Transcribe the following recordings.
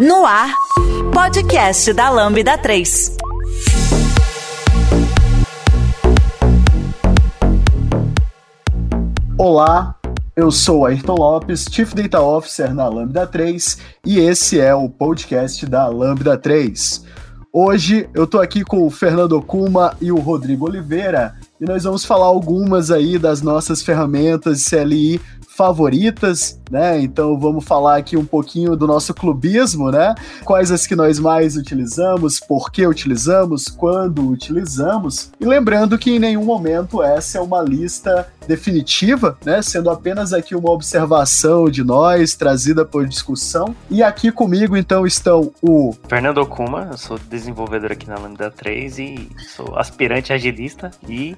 No ar, podcast da Lambda 3. Olá, eu sou Ayrton Lopes, Chief Data Officer na Lambda 3 e esse é o podcast da Lambda 3. Hoje eu tô aqui com o Fernando Kuma e o Rodrigo Oliveira e nós vamos falar algumas aí das nossas ferramentas de CLI favoritas, né? Então vamos falar aqui um pouquinho do nosso clubismo, né? Quais as que nós mais utilizamos, por que utilizamos, quando utilizamos. E lembrando que em nenhum momento essa é uma lista definitiva, né? Sendo apenas aqui uma observação de nós, trazida por discussão. E aqui comigo então estão o Fernando Okuma, eu sou desenvolvedor aqui na Lambda 3 e sou aspirante agilista e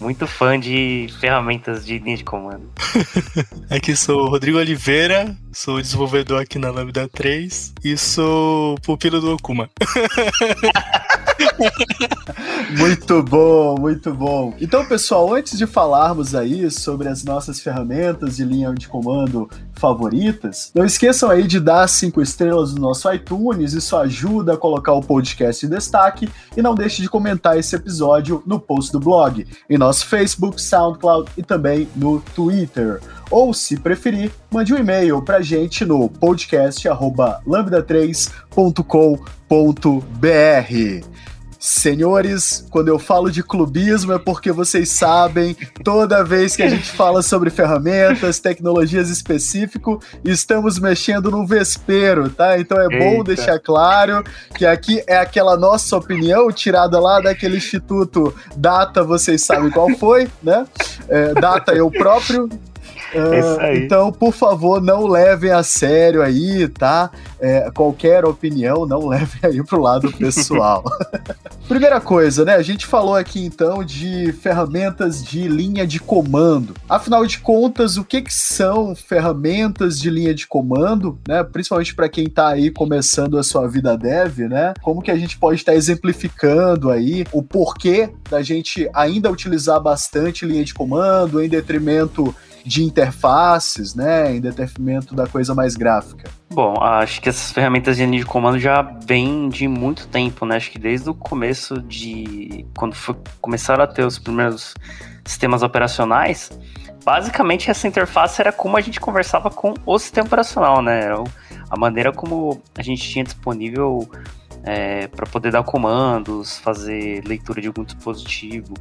muito fã de ferramentas de linha de comando. aqui sou o Rodrigo Oliveira, sou desenvolvedor aqui na Lambda 3 e sou pupilo do Okuma. muito bom, muito bom. Então, pessoal, antes de falarmos aí sobre as nossas ferramentas de linha de comando favoritas, não esqueçam aí de dar cinco estrelas no nosso iTunes, isso ajuda a colocar o podcast em destaque e não deixe de comentar esse episódio no post do blog, em nosso Facebook, SoundCloud e também no Twitter. Ou, se preferir, mande um e-mail pra gente no podcast@lambda3.com.br. Senhores, quando eu falo de clubismo é porque vocês sabem, toda vez que a gente fala sobre ferramentas, tecnologias específico, estamos mexendo no vespeiro, tá? Então é Eita. bom deixar claro que aqui é aquela nossa opinião tirada lá daquele instituto Data, vocês sabem qual foi, né? É, data eu próprio, Uh, então, por favor, não levem a sério aí, tá? É, qualquer opinião, não levem aí pro lado pessoal. Primeira coisa, né? A gente falou aqui então de ferramentas de linha de comando. Afinal de contas, o que, que são ferramentas de linha de comando, né? Principalmente para quem está aí começando a sua vida dev, né? Como que a gente pode estar tá exemplificando aí o porquê da gente ainda utilizar bastante linha de comando em detrimento de interfaces, né, em detrimento da coisa mais gráfica? Bom, acho que essas ferramentas de linha de comando já vêm de muito tempo, né? Acho que desde o começo de quando foi, começaram a ter os primeiros sistemas operacionais, basicamente essa interface era como a gente conversava com o sistema operacional, né? Era a maneira como a gente tinha disponível é, para poder dar comandos, fazer leitura de algum dispositivo.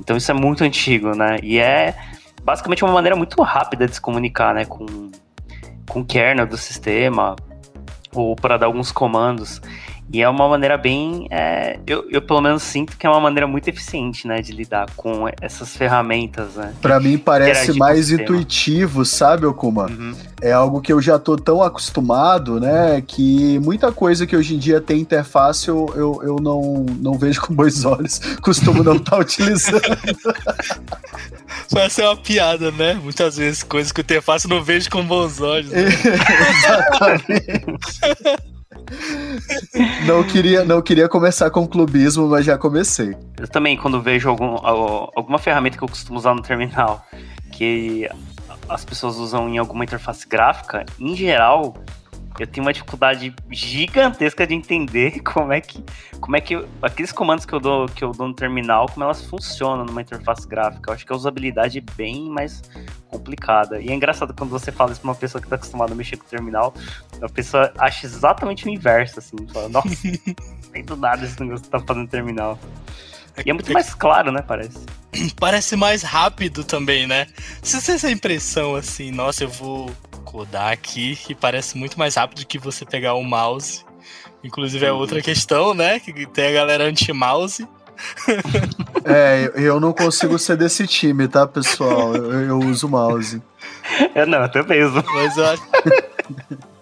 Então isso é muito antigo, né? E é basicamente uma maneira muito rápida de se comunicar, né, com, com o kernel do sistema, ou para dar alguns comandos. E é uma maneira bem. É, eu, eu, pelo menos sinto que é uma maneira muito eficiente, né? De lidar com essas ferramentas, né? Pra mim parece mais intuitivo, sabe, Okuma? Uhum. É algo que eu já tô tão acostumado, né? Que muita coisa que hoje em dia tem interface eu, eu, eu não, não vejo com bons olhos. Costumo não estar tá utilizando. Parece uma piada, né? Muitas vezes, coisas que o interface eu não vejo com bons olhos. Né? Exatamente. Não queria, não queria começar com clubismo, mas já comecei. Eu também, quando vejo algum, alguma ferramenta que eu costumo usar no terminal, que as pessoas usam em alguma interface gráfica, em geral, eu tenho uma dificuldade gigantesca de entender como é que como é que aqueles comandos que eu dou que eu dou no terminal, como elas funcionam numa interface gráfica. Eu acho que a usabilidade é bem mais complicada. E é engraçado quando você fala isso pra uma pessoa que tá acostumada a mexer com o terminal, a pessoa acha exatamente o inverso, assim, fala, nossa, nem do nada esse negócio que tá fazendo terminal. E é muito mais claro, né, parece. Parece mais rápido também, né? Se você tem essa impressão assim, nossa, eu vou codar aqui e parece muito mais rápido que você pegar o mouse. Inclusive é outra questão, né? Que tem a galera anti-mouse. É, eu não consigo ser desse time, tá, pessoal? Eu, eu uso mouse. Eu não, eu também uso. Mas eu acho.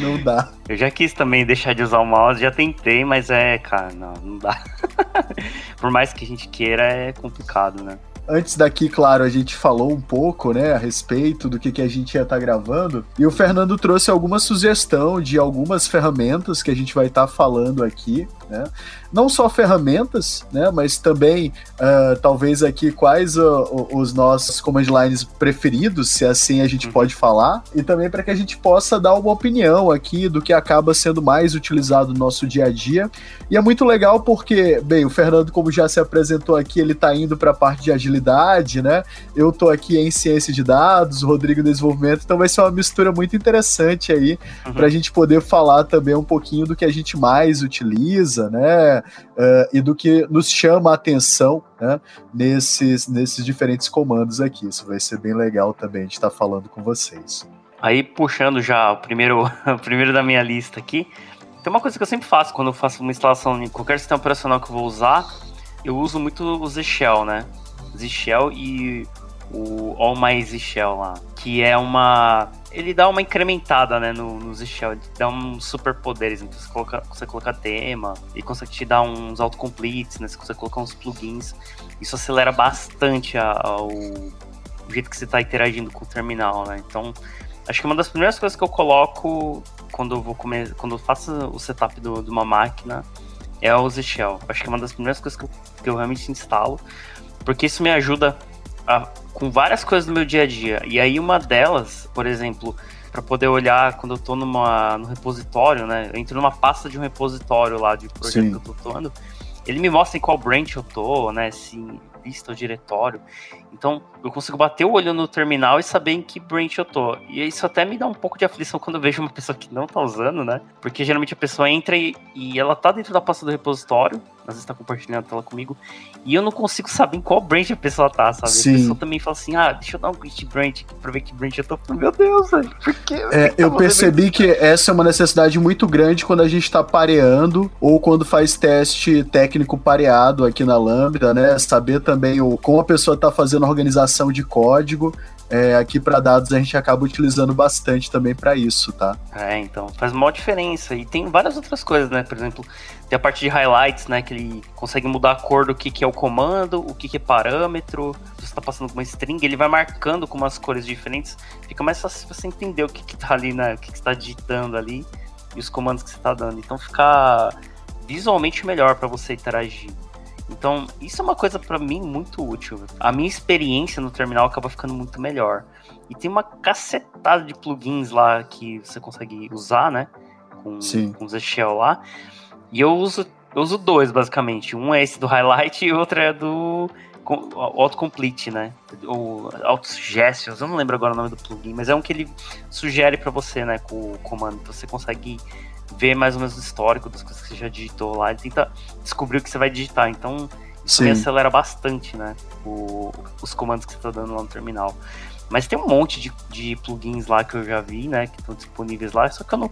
Não dá. Eu já quis também deixar de usar o mouse, já tentei, mas é, cara, não, não dá. Por mais que a gente queira, é complicado, né? Antes daqui, claro, a gente falou um pouco, né, a respeito do que, que a gente ia estar tá gravando. E o Fernando trouxe alguma sugestão de algumas ferramentas que a gente vai estar tá falando aqui. Né? Não só ferramentas, né? Mas também, uh, talvez aqui, quais uh, os nossos command lines preferidos, se assim a gente uhum. pode falar, e também para que a gente possa dar uma opinião aqui do que acaba sendo mais utilizado no nosso dia a dia. E é muito legal porque, bem, o Fernando, como já se apresentou aqui, ele está indo para a parte de agilidade, né? Eu tô aqui em ciência de dados, o Rodrigo em desenvolvimento, então vai ser uma mistura muito interessante aí uhum. para a gente poder falar também um pouquinho do que a gente mais utiliza, né? Uh, e do que nos chama a atenção né? nesses, nesses diferentes comandos aqui. Isso vai ser bem legal também de estar falando com vocês. Aí, puxando já o primeiro, o primeiro da minha lista aqui, tem uma coisa que eu sempre faço quando eu faço uma instalação em qualquer sistema operacional que eu vou usar, eu uso muito o Z Shell, né? Z Shell e o All My Z Shell lá, que é uma ele dá uma incrementada, né, no, no Z-Shell, dá uns superpoderes, então você coloca, consegue colocar tema, e consegue te dar uns autocompletes, né, você consegue colocar uns plugins, isso acelera bastante a, a, o, o, jeito que você está interagindo com o terminal, né, então acho que uma das primeiras coisas que eu coloco quando eu vou comer, quando eu faço o setup do, de uma máquina é o Z-Shell, acho que é uma das primeiras coisas que eu, que eu realmente instalo, porque isso me ajuda a com várias coisas do meu dia a dia. E aí uma delas, por exemplo, para poder olhar quando eu estou numa, no repositório, né? Eu entro numa pasta de um repositório lá de projeto Sim. que eu tô atuando. Ele me mostra em qual branch eu tô, né? Se lista ou diretório. Então, eu consigo bater o olho no terminal e saber em que branch eu tô. E isso até me dá um pouco de aflição quando eu vejo uma pessoa que não tá usando, né? Porque geralmente a pessoa entra e, e ela tá dentro da pasta do repositório, às vezes tá compartilhando a tela comigo, e eu não consigo saber em qual branch a pessoa tá, sabe? Sim. A pessoa também fala assim, ah, deixa eu dar um git branch aqui pra ver que branch eu tô. Meu Deus, velho, por quê? É, eu tá percebi que essa é uma necessidade muito grande quando a gente tá pareando ou quando faz teste técnico pareado aqui na Lambda, né? Saber também o, como a pessoa tá fazendo a organização de código. É, aqui para dados a gente acaba utilizando bastante também para isso, tá? É, então faz uma diferença. E tem várias outras coisas, né? Por exemplo, tem a parte de highlights, né? Que ele consegue mudar a cor do que, que é o comando, o que, que é parâmetro. Se você está passando com uma string, ele vai marcando com umas cores diferentes. Fica mais fácil você entender o que, que tá ali, né? O que, que você está digitando ali e os comandos que você está dando. Então fica visualmente melhor para você interagir. Então, isso é uma coisa para mim muito útil. A minha experiência no terminal acaba ficando muito melhor. E tem uma cacetada de plugins lá que você consegue usar, né? Com, Sim. com o Shell lá. E eu uso, eu uso dois, basicamente. Um é esse do highlight e outro é do autocomplete, né? Ou autosuggestions, eu não lembro agora o nome do plugin, mas é um que ele sugere para você, né, com o comando. Você consegue ver mais ou menos o histórico das coisas que você já digitou lá e tenta descobrir o que você vai digitar. Então, isso me acelera bastante, né? O, os comandos que você está dando lá no terminal. Mas tem um monte de, de plugins lá que eu já vi, né? Que estão disponíveis lá, só que eu não.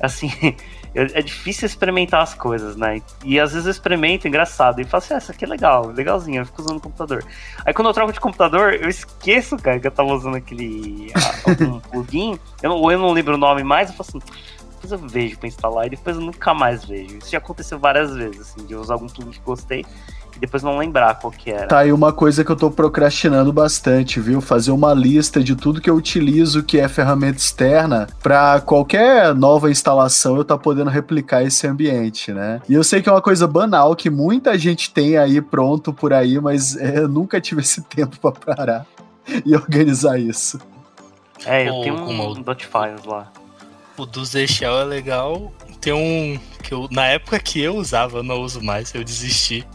Assim, é difícil experimentar as coisas, né? E às vezes eu experimento, engraçado, e falo assim, ah, isso aqui é legal, legalzinho, eu fico usando o computador. Aí quando eu troco de computador, eu esqueço, cara, que eu tava usando aquele algum plugin, eu não, ou eu não lembro o nome mais, eu falo assim, depois eu vejo pra instalar e depois eu nunca mais vejo. Isso já aconteceu várias vezes, assim, de eu usar algum plugin que gostei e depois não lembrar qual que era. Tá aí uma coisa que eu tô procrastinando bastante, viu? Fazer uma lista de tudo que eu utilizo que é ferramenta externa para qualquer nova instalação eu tá podendo replicar esse ambiente, né? E eu sei que é uma coisa banal que muita gente tem aí pronto por aí, mas é, eu nunca tive esse tempo para parar e organizar isso. É, eu tenho um, um .files lá. O do Zechel é legal. Tem um que eu, na época que eu usava, eu não uso mais, eu desisti.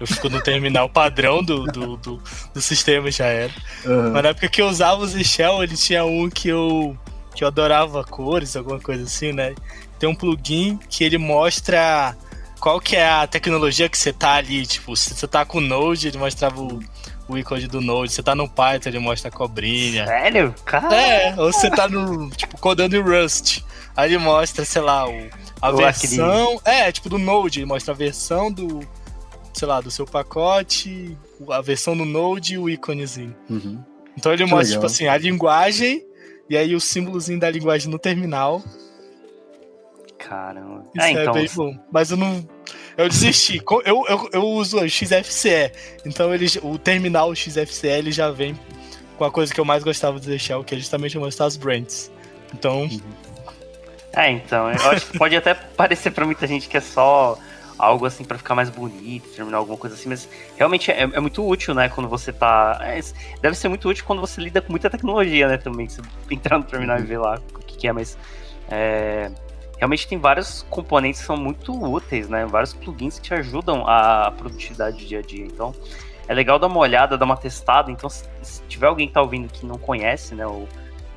Eu fico no terminal padrão do, do, do, do sistema já era. Uhum. Mas na época que eu usava o Zechel, ele tinha um que eu, que eu adorava cores, alguma coisa assim, né? Tem um plugin que ele mostra qual que é a tecnologia que você tá ali. Tipo, se você tá com o Node, ele mostrava o, o ícone do Node. Você tá no Python, ele mostra a cobrinha. Sério? Cara. É, ou você tá no, tipo, codando em Rust. Aí ele mostra, sei lá, o, a versão. É, tipo, do Node, ele mostra a versão do, sei lá, do seu pacote, a versão do Node e o íconezinho. Uhum. Então ele que mostra, tipo legal. tipo assim, a linguagem e aí o símbolozinho da linguagem no terminal. Caramba. Isso é, é então... bem bom. Mas eu não. Eu desisti. Eu, eu, eu uso o XFCE. Então ele, o terminal XFCE ele já vem com a coisa que eu mais gostava de deixar, que é justamente mostrar as brands. Então. É, então. Eu acho que pode até parecer pra muita gente que é só algo assim para ficar mais bonito, terminar alguma coisa assim, mas realmente é, é muito útil, né? Quando você tá. É, deve ser muito útil quando você lida com muita tecnologia, né? Também, você entrar no terminal e ver lá o que, que é, mas. É, realmente tem vários componentes que são muito úteis, né? Vários plugins que te ajudam a produtividade do dia a dia. Então, é legal dar uma olhada, dar uma testada. Então, se, se tiver alguém que tá ouvindo que não conhece, né? O,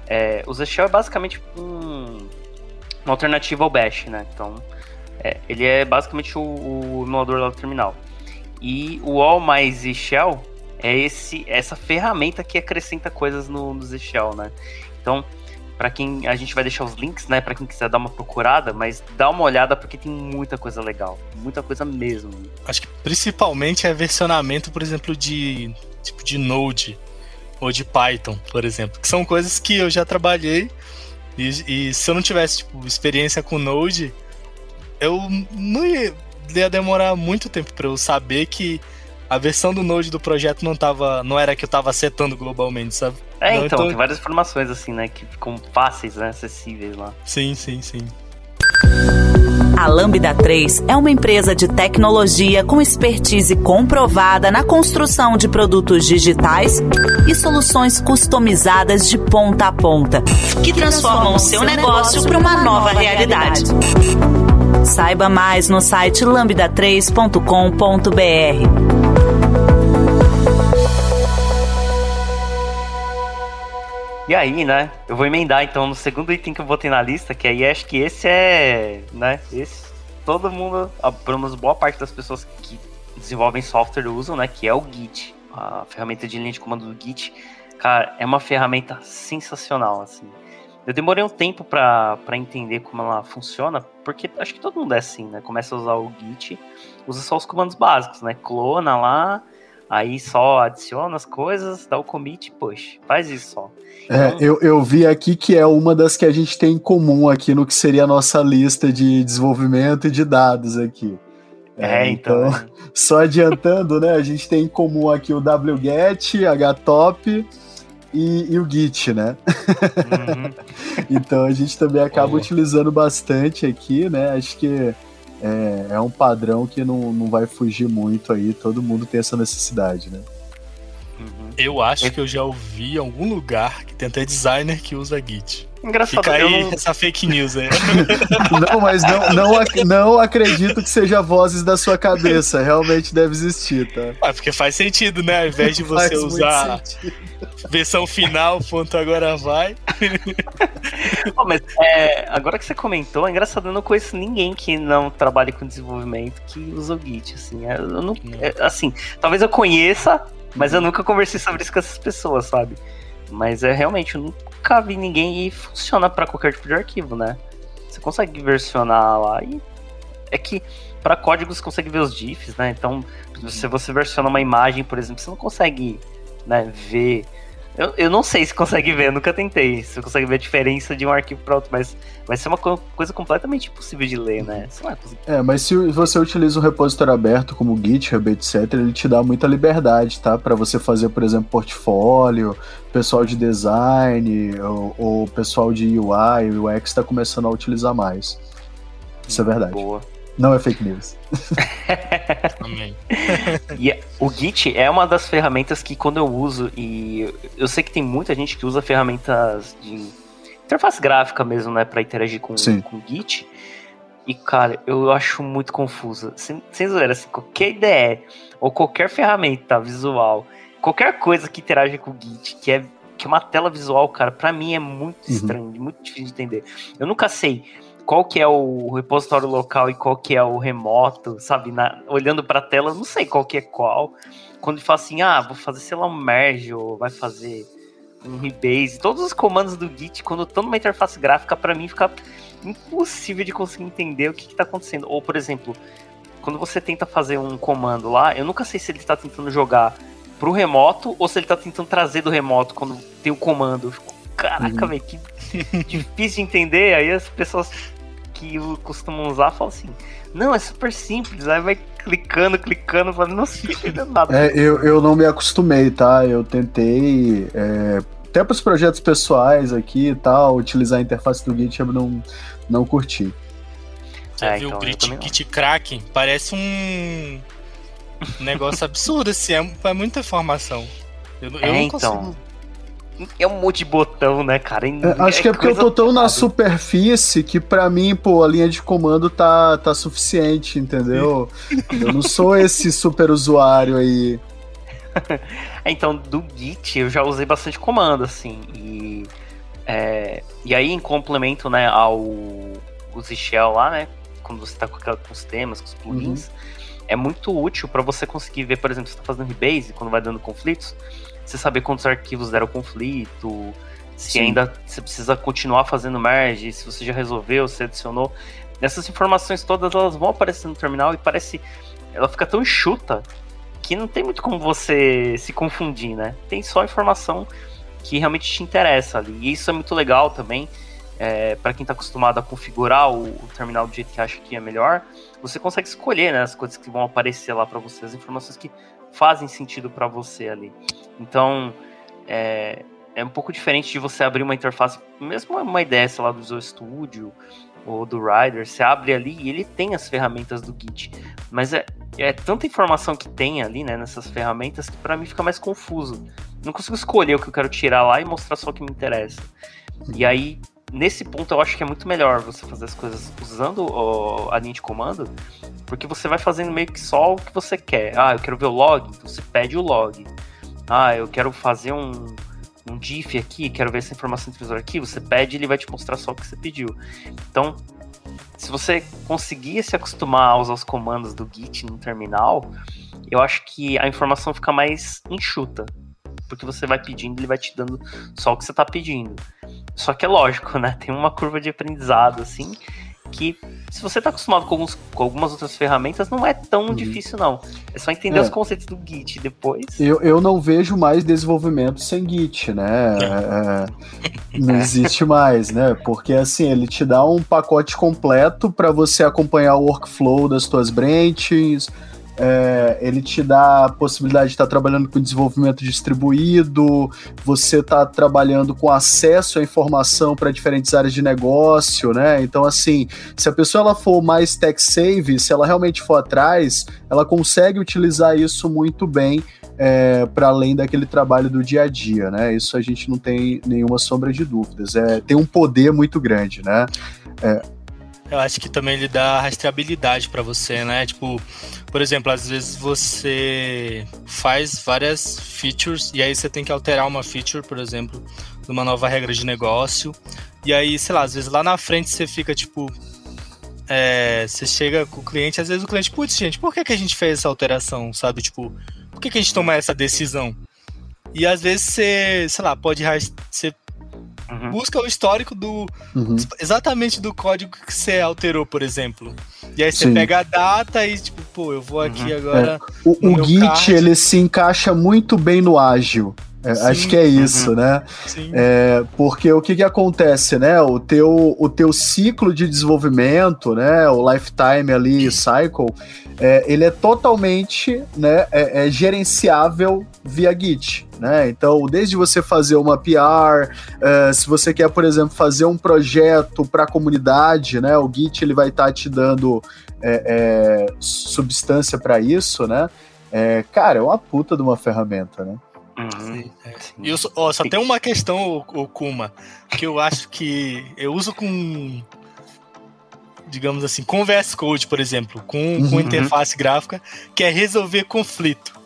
é, o Shell é basicamente um, uma alternativa ao Bash, né? Então, é, ele é basicamente o, o emulador lá do terminal. E o All mais Shell é esse, essa ferramenta que acrescenta coisas no, no Shell, né? Então, para quem a gente vai deixar os links, né, para quem quiser dar uma procurada, mas dá uma olhada porque tem muita coisa legal, muita coisa mesmo. Acho que principalmente é versionamento, por exemplo, de tipo de Node ou de Python, por exemplo, que são coisas que eu já trabalhei e, e se eu não tivesse tipo experiência com Node, eu não ia, ia demorar muito tempo para eu saber que a versão do Node do projeto não tava, não era que eu tava setando globalmente, sabe? É, não, então, então, tem várias informações assim, né, que ficam fáceis, né, acessíveis lá. Sim, sim, sim. A Lambda 3 é uma empresa de tecnologia com expertise comprovada na construção de produtos digitais e soluções customizadas de ponta a ponta, que transformam o seu negócio para uma nova realidade. Saiba mais no site lambda3.com.br. E aí, né? Eu vou emendar então no segundo item que eu botei na lista, que aí acho que esse é, né? Esse todo mundo, pelo menos boa parte das pessoas que desenvolvem software usam, né? Que é o Git, a ferramenta de linha de comando do Git. Cara, é uma ferramenta sensacional, assim. Eu demorei um tempo para entender como ela funciona, porque acho que todo mundo é assim, né? Começa a usar o Git, usa só os comandos básicos, né? Clona lá, aí só adiciona as coisas, dá o commit, push, faz isso só. É, então... eu, eu vi aqui que é uma das que a gente tem em comum aqui no que seria a nossa lista de desenvolvimento e de dados aqui. É, é então. então só adiantando, né? A gente tem em comum aqui o wget, htop e, e o git, né? Uhum. então a gente também acaba utilizando bastante aqui, né? Acho que é, é um padrão que não, não vai fugir muito aí, todo mundo tem essa necessidade, né? Uhum. Eu acho que eu já ouvi em algum lugar que tem até designer que usa Git. Engraçado. Fica aí não... essa fake news aí. não, mas não, não, não acredito que seja vozes da sua cabeça. Realmente deve existir, tá? Ah, porque faz sentido, né? Ao invés de você usar versão final, ponto agora vai. oh, mas é, agora que você comentou, é engraçado, eu não conheço ninguém que não trabalhe com desenvolvimento que usa o Git, assim. É, eu não, é, assim, talvez eu conheça, mas eu nunca conversei sobre isso com essas pessoas, sabe? Mas é realmente, eu nunca vi ninguém e funciona para qualquer tipo de arquivo, né? Você consegue versionar lá e. É que para código você consegue ver os diffs, né? Então, se você versiona uma imagem, por exemplo, você não consegue né, ver eu, eu não sei se consegue ver, eu nunca tentei. Se consegue ver a diferença de um arquivo para outro, mas vai ser uma co coisa completamente impossível de ler, né? É, mas se você utiliza um repositório aberto como GitHub, etc., ele te dá muita liberdade, tá? Para você fazer, por exemplo, portfólio, pessoal de design ou, ou pessoal de UI, UX está começando a utilizar mais. Isso é verdade. Boa. Não é fake news. Também. e o Git é uma das ferramentas que quando eu uso, e eu sei que tem muita gente que usa ferramentas de interface gráfica mesmo, né, para interagir com, com o Git. E, cara, eu acho muito confusa. Sem, sem zoeira, assim, qualquer ideia ou qualquer ferramenta visual, qualquer coisa que interage com o Git, que é, que é uma tela visual, cara, para mim é muito uhum. estranho, muito difícil de entender. Eu nunca sei qual que é o repositório local e qual que é o remoto, sabe? Na, olhando para a tela, não sei qual que é qual. Quando ele fala assim, ah, vou fazer, sei lá, um merge, ou vai fazer um rebase, todos os comandos do Git, quando estão numa interface gráfica, para mim fica impossível de conseguir entender o que está acontecendo. Ou, por exemplo, quando você tenta fazer um comando lá, eu nunca sei se ele está tentando jogar pro remoto ou se ele está tentando trazer do remoto quando tem o comando. Eu fico, caraca, uhum. velho, que difícil de entender. Aí as pessoas que costumam usar falam assim: não, é super simples. Aí vai clicando, clicando, falando, não sei nada. É, eu, eu não me acostumei, tá? Eu tentei. É, até para os projetos pessoais aqui e tal, utilizar a interface do GitHub, não, não curti. Já é, viu então, o Git, Git Kraken? Parece um negócio absurdo, assim, é, é muita informação. Eu, eu é, não então. É um monte de botão, né, cara? É, acho é que é porque eu tô tão na superfície que para mim, pô, a linha de comando tá, tá suficiente, entendeu? eu não sou esse super usuário aí. então, do Git eu já usei bastante comando, assim, e, é, e aí em complemento, né, ao o Shell lá, né, quando você tá com, com os temas, com os plugins, uhum. é muito útil para você conseguir ver, por exemplo, você tá fazendo rebase, quando vai dando conflitos, você saber quantos arquivos deram conflito, se Sim. ainda você precisa continuar fazendo merge, se você já resolveu, se adicionou. Essas informações todas elas vão aparecer no terminal e parece. Ela fica tão enxuta que não tem muito como você se confundir, né? Tem só informação que realmente te interessa ali. E isso é muito legal também. É, para quem está acostumado a configurar o, o, terminal do jeito que acha que é melhor, você consegue escolher né, as coisas que vão aparecer lá para você, as informações que fazem sentido para você ali. Então, é, é um pouco diferente de você abrir uma interface, mesmo uma ideia, sei lá, do Visual Studio ou do Rider, você abre ali e ele tem as ferramentas do Git. Mas é, é tanta informação que tem ali, né, nessas ferramentas, que para mim fica mais confuso. Não consigo escolher o que eu quero tirar lá e mostrar só o que me interessa. E aí, nesse ponto, eu acho que é muito melhor você fazer as coisas usando a linha de comando, porque você vai fazendo meio que só o que você quer. Ah, eu quero ver o log, então você pede o log. Ah, eu quero fazer um, um diff aqui, quero ver essa informação dentro do arquivo, você pede ele vai te mostrar só o que você pediu. Então, se você conseguir se acostumar a usar os comandos do Git no terminal, eu acho que a informação fica mais enxuta. Porque você vai pedindo, ele vai te dando só o que você está pedindo. Só que é lógico, né? Tem uma curva de aprendizado, assim, que se você está acostumado com, alguns, com, algumas outras ferramentas, não é tão uhum. difícil, não. É só entender é. os conceitos do Git depois. Eu, eu não vejo mais desenvolvimento sem Git, né? É, é não existe mais, né? Porque assim, ele te dá um pacote completo para você acompanhar o workflow das tuas branches é, ele te dá a possibilidade de estar trabalhando com desenvolvimento distribuído, você está trabalhando com acesso à informação para diferentes áreas de negócio, né? Então, assim, se a pessoa ela for mais tech save, se ela realmente for atrás, ela consegue utilizar isso muito bem é, para além daquele trabalho do dia a dia, né? Isso a gente não tem nenhuma sombra de dúvidas. É, tem um poder muito grande, né? É, eu acho que também ele dá rastreabilidade para você, né? Tipo, por exemplo, às vezes você faz várias features e aí você tem que alterar uma feature, por exemplo, numa nova regra de negócio. E aí, sei lá, às vezes lá na frente você fica tipo. É, você chega com o cliente, às vezes o cliente, putz, gente, por que, que a gente fez essa alteração, sabe? Tipo, por que, que a gente toma essa decisão? E às vezes você, sei lá, pode você Uhum. Busca o histórico do. Uhum. Exatamente do código que você alterou, por exemplo. E aí você Sim. pega a data e, tipo, pô, eu vou aqui uhum. agora. É. O, o Git, card. ele se encaixa muito bem no ágil. É, acho que é isso, uhum. né? É, porque o que, que acontece, né? O teu, o teu ciclo de desenvolvimento, né? O lifetime ali, cycle, é, ele é totalmente né, é, é gerenciável via Git. Né? Então, desde você fazer uma PR, é, se você quer, por exemplo, fazer um projeto para a comunidade, né? O Git ele vai estar tá te dando é, é, substância para isso, né? É, cara, é uma puta de uma ferramenta, né? Uhum. É. E eu, ó, só tem uma questão, o, Kuma, que eu acho que eu uso com, digamos assim, com VS Code, por exemplo, com, uhum. com interface gráfica, que é resolver conflito.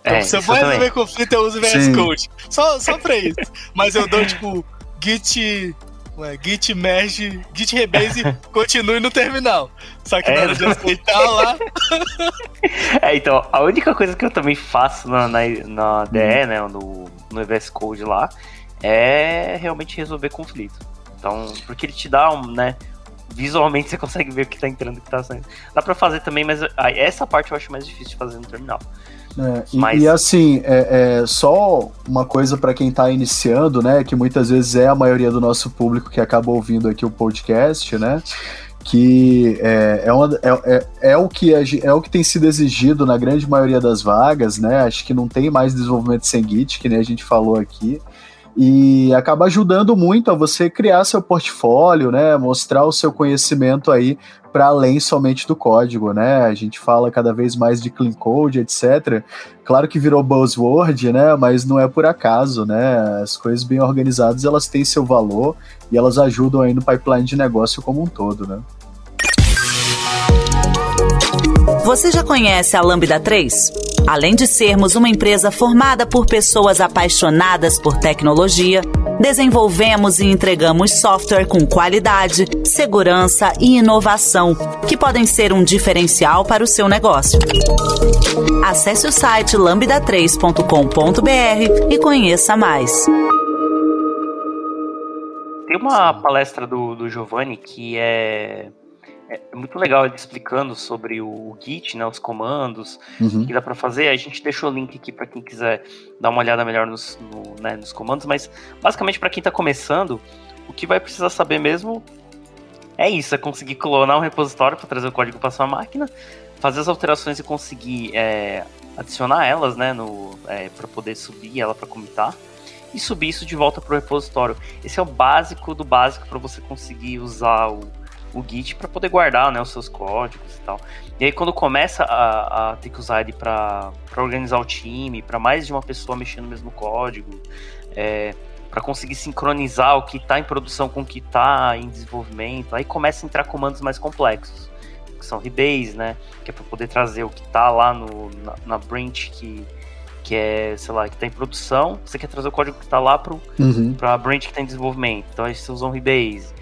Então, é, se eu for resolver conflito, eu uso VS Sim. Code. Só, só pra isso. Mas eu dou, tipo, git Ué, git merge, git rebase continue no terminal. Só que é, na hora de aceitar lá. é, então, a única coisa que eu também faço na, na, na DE, hum. né, no, no VS Code lá, é realmente resolver conflito. Então, porque ele te dá um, né, visualmente você consegue ver o que tá entrando e o que tá saindo. Dá pra fazer também, mas essa parte eu acho mais difícil de fazer no terminal. É, e, Mas... e, assim, é, é só uma coisa para quem está iniciando, né? Que muitas vezes é a maioria do nosso público que acaba ouvindo aqui o podcast, né? Que é, é, uma, é, é, é, o que é, é o que tem sido exigido na grande maioria das vagas, né? Acho que não tem mais desenvolvimento sem Git, que nem a gente falou aqui e acaba ajudando muito a você criar seu portfólio, né, mostrar o seu conhecimento aí para além somente do código, né? A gente fala cada vez mais de clean code, etc. Claro que virou buzzword, né? Mas não é por acaso, né? As coisas bem organizadas elas têm seu valor e elas ajudam aí no pipeline de negócio como um todo, né? Você já conhece a Lambda 3? Além de sermos uma empresa formada por pessoas apaixonadas por tecnologia, desenvolvemos e entregamos software com qualidade, segurança e inovação, que podem ser um diferencial para o seu negócio. Acesse o site lambda3.com.br e conheça mais. Tem uma palestra do, do Giovanni que é é, é muito legal ele explicando sobre o Git, né, os comandos uhum. que dá para fazer. A gente deixou o link aqui para quem quiser dar uma olhada melhor nos, no, né, nos comandos, mas basicamente para quem está começando, o que vai precisar saber mesmo é isso, é conseguir clonar um repositório para trazer o código para sua máquina, fazer as alterações e conseguir é, adicionar elas, né, no é, para poder subir ela para comitar e subir isso de volta para o repositório. Esse é o básico do básico para você conseguir usar o o Git para poder guardar né, os seus códigos e tal. E aí quando começa a, a ter que usar ele para organizar o time, para mais de uma pessoa mexer no mesmo código, é, para conseguir sincronizar o que está em produção com o que está em desenvolvimento, aí começa a entrar comandos mais complexos, que são rebase, né, que é para poder trazer o que está lá no, na, na branch que que é, sei lá, que está em produção, você quer trazer o código que está lá para uhum. a branch que está em desenvolvimento. Então aí você usa um rebase.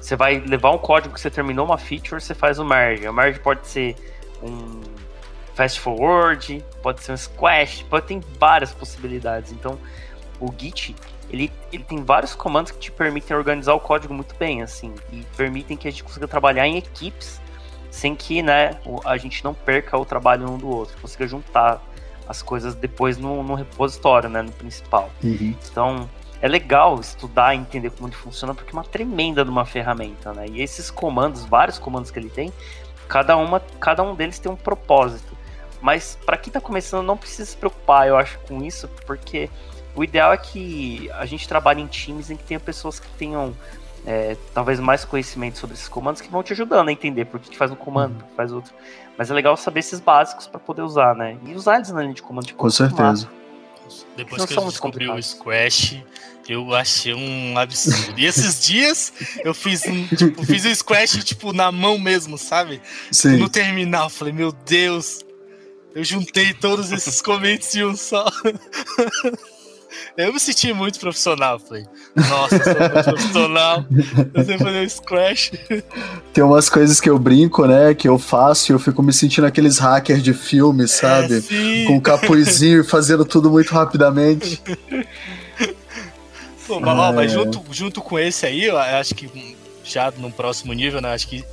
Você vai levar um código que você terminou uma feature, você faz o merge. O merge pode ser um fast forward, pode ser um squash, pode ter várias possibilidades. Então, o Git, ele, ele tem vários comandos que te permitem organizar o código muito bem, assim, e permitem que a gente consiga trabalhar em equipes sem que, né, a gente não perca o trabalho um do outro, consiga juntar as coisas depois no, no repositório, né, no principal. Uhum. Então, é legal estudar e entender como ele funciona, porque é uma tremenda de uma ferramenta, né? E esses comandos, vários comandos que ele tem, cada, uma, cada um deles tem um propósito. Mas para quem está começando, não precisa se preocupar, eu acho, com isso, porque o ideal é que a gente trabalhe em times em que tenha pessoas que tenham é, talvez mais conhecimento sobre esses comandos que vão te ajudando a entender por que, que faz um comando, por que faz outro. Mas é legal saber esses básicos para poder usar, né? E usar eles na linha de comando de Com certeza. Depois que eu descobri o Squash, eu achei um absurdo. E esses dias eu fiz um, tipo, fiz um squash, tipo, na mão mesmo, sabe? Sim. No terminal, falei, meu Deus, eu juntei todos esses comentários em um só. Eu me senti muito profissional. Falei, nossa, eu sou muito profissional. Eu sei fazer um squash. Tem umas coisas que eu brinco, né? Que eu faço e eu fico me sentindo aqueles hackers de filme, sabe? É, Com o capuzinho fazendo tudo muito rapidamente. Pô, mas, mas junto, junto com esse aí, eu acho que já no próximo nível, né? Acho que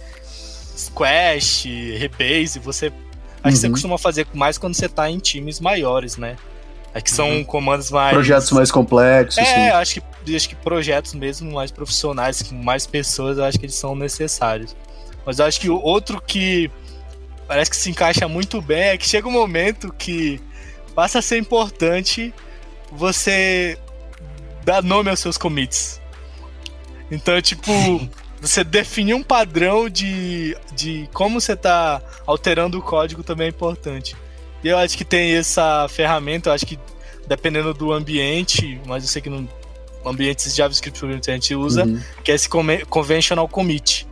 Squash, Rebase, você. Acho uhum. que você costuma fazer mais quando você tá em times maiores, né? É que são uhum. comandos mais. Projetos mais complexos. É, acho que, acho que projetos mesmo mais profissionais, com mais pessoas, eu acho que eles são necessários. Mas eu acho que o outro que parece que se encaixa muito bem é que chega um momento que passa a ser importante você dar nome aos seus commits. Então, tipo, você definir um padrão de, de como você está alterando o código também é importante. Eu acho que tem essa ferramenta, eu acho que dependendo do ambiente, mas eu sei que no ambientes JavaScript a gente usa, uhum. que é esse conventional commit.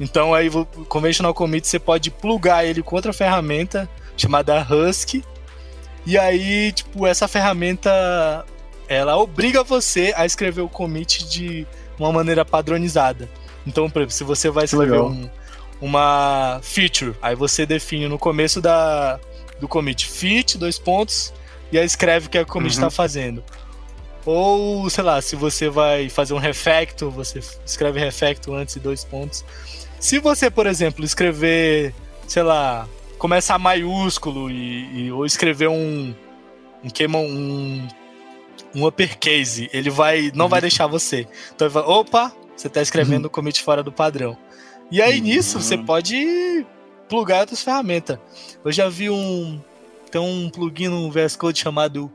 Então aí o conventional commit você pode plugar ele com outra ferramenta chamada Husky. E aí, tipo, essa ferramenta ela obriga você a escrever o commit de uma maneira padronizada. Então, por exemplo, se você vai escrever um, uma feature, aí você define no começo da, do commit fit, dois pontos, e aí escreve o que a commit está uhum. fazendo. Ou, sei lá, se você vai fazer um refactor, você escreve refactor antes de dois pontos. Se você, por exemplo, escrever, sei lá, começar maiúsculo e, e ou escrever um um, um um uppercase, ele vai não vai uhum. deixar você. Então ele vai, opa, você está escrevendo o uhum. commit fora do padrão. E aí uhum. nisso você pode plugar outras ferramentas. Eu já vi um tem um plugin no VS Code chamado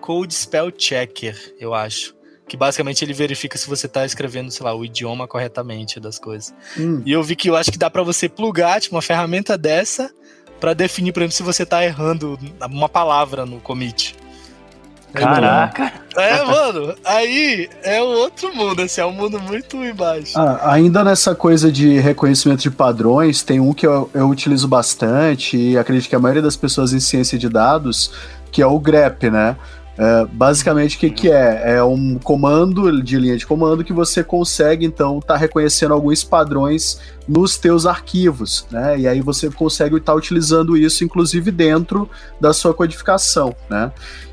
Code Spell Checker, eu acho. que basicamente ele verifica se você tá escrevendo, sei lá, o idioma corretamente das coisas. Hum. E eu vi que eu acho que dá para você plugar, tipo, uma ferramenta dessa para definir, por exemplo, se você tá errando uma palavra no commit. Caraca! É, mano, aí é outro mundo, assim, é um mundo muito embaixo. Ah, ainda nessa coisa de reconhecimento de padrões, tem um que eu, eu utilizo bastante e acredito que a maioria das pessoas em ciência de dados, que é o grep, né? É, basicamente, o que, que é? É um comando de linha de comando que você consegue, então, estar tá reconhecendo alguns padrões nos teus arquivos, né? E aí você consegue estar tá utilizando isso, inclusive, dentro da sua codificação, né?